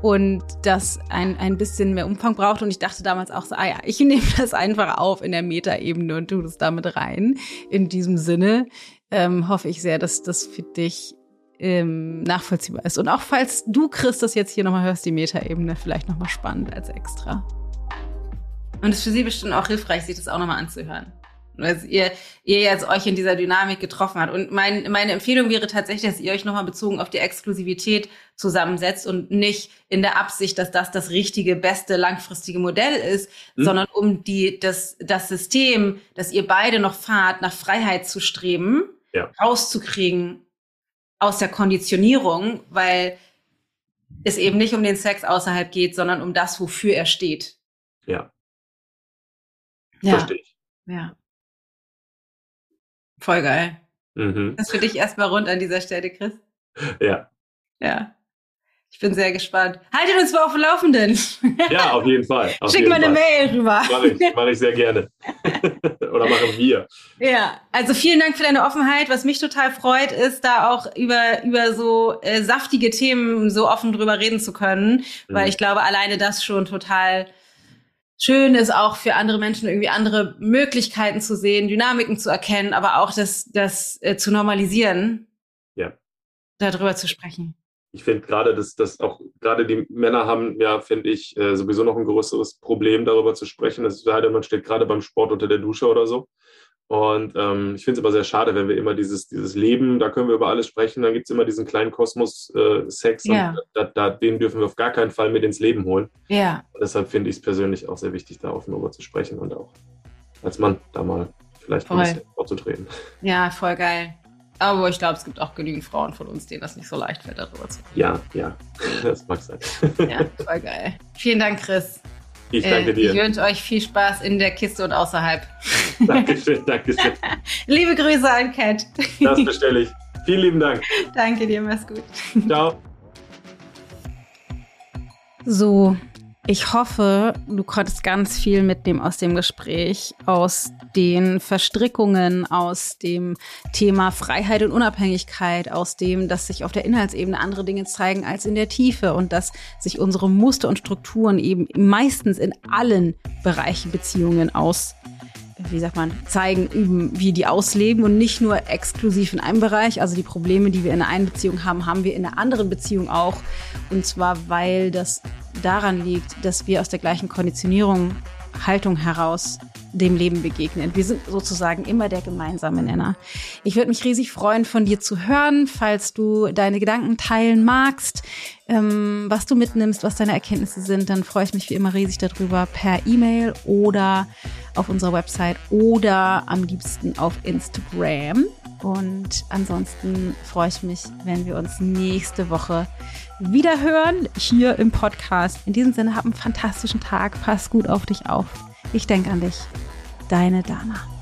und das ein, ein bisschen mehr Umfang braucht. Und ich dachte damals auch so, ah ja, ich nehme das einfach auf in der Metaebene und tue das damit rein. In diesem Sinne ähm, hoffe ich sehr, dass das für dich ähm, nachvollziehbar ist. Und auch falls du, Chris, das jetzt hier nochmal hörst, die Metaebene vielleicht nochmal spannend als extra. Und es ist für sie bestimmt auch hilfreich, sich das auch nochmal anzuhören. Weil ihr, ihr jetzt euch in dieser Dynamik getroffen hat. Und mein, meine Empfehlung wäre tatsächlich, dass ihr euch nochmal bezogen auf die Exklusivität zusammensetzt und nicht in der Absicht, dass das das richtige, beste, langfristige Modell ist, mhm. sondern um die, das, das System, das ihr beide noch fahrt, nach Freiheit zu streben, ja. rauszukriegen aus der Konditionierung, weil es eben nicht um den Sex außerhalb geht, sondern um das, wofür er steht. Ja. Ja. Verstehe ich. Ja. Voll geil. Mhm. Das für dich erstmal rund an dieser Stelle, Chris. Ja. Ja. Ich bin sehr gespannt. Haltet uns mal auf dem Laufenden. Ja, auf jeden Fall. Auf Schick mal eine Mail rüber. Mache ich, mach ich sehr gerne. Oder machen wir. Ja, also vielen Dank für deine Offenheit. Was mich total freut, ist da auch über, über so äh, saftige Themen so offen drüber reden zu können, mhm. weil ich glaube, alleine das schon total schön ist, auch für andere Menschen irgendwie andere Möglichkeiten zu sehen, Dynamiken zu erkennen, aber auch das, das äh, zu normalisieren. Ja. Darüber zu sprechen ich finde gerade, dass, dass auch gerade die Männer haben ja, finde ich, äh, sowieso noch ein größeres Problem, darüber zu sprechen. Es sei denn, man steht gerade beim Sport unter der Dusche oder so. Und ähm, ich finde es aber sehr schade, wenn wir immer dieses, dieses Leben, da können wir über alles sprechen, dann gibt es immer diesen kleinen Kosmos äh, Sex ja. und da, da, den dürfen wir auf gar keinen Fall mit ins Leben holen. Ja. Und deshalb finde ich es persönlich auch sehr wichtig, da offen darüber zu sprechen und auch als Mann da mal vielleicht voll. ein bisschen vorzutreten. Ja, voll geil. Aber ich glaube, es gibt auch genügend Frauen von uns, denen das nicht so leicht fällt, darüber zu reden. Ja, ja, das mag sein. ja, voll geil. Vielen Dank, Chris. Ich danke äh, dir. Ich wünsche euch viel Spaß in der Kiste und außerhalb. Dankeschön, Dankeschön. Liebe Grüße an Cat. Das bestelle ich. Vielen lieben Dank. Danke dir, mach's gut. Ciao. So, Ich hoffe, du konntest ganz viel mitnehmen aus dem Gespräch, aus den Verstrickungen, aus dem Thema Freiheit und Unabhängigkeit, aus dem, dass sich auf der Inhaltsebene andere Dinge zeigen als in der Tiefe und dass sich unsere Muster und Strukturen eben meistens in allen Bereichen Beziehungen aus wie sagt man, zeigen, üben, wie die ausleben und nicht nur exklusiv in einem Bereich. Also die Probleme, die wir in der einen Beziehung haben, haben wir in der anderen Beziehung auch. Und zwar, weil das daran liegt, dass wir aus der gleichen Konditionierung, Haltung heraus dem Leben begegnen. Wir sind sozusagen immer der gemeinsame Nenner. Ich würde mich riesig freuen, von dir zu hören, falls du deine Gedanken teilen magst, ähm, was du mitnimmst, was deine Erkenntnisse sind, dann freue ich mich wie immer riesig darüber per E-Mail oder auf unserer Website oder am liebsten auf Instagram. Und ansonsten freue ich mich, wenn wir uns nächste Woche wieder hören hier im Podcast. In diesem Sinne, hab einen fantastischen Tag. Pass gut auf dich auf. Ich denke an dich. Deine Dana.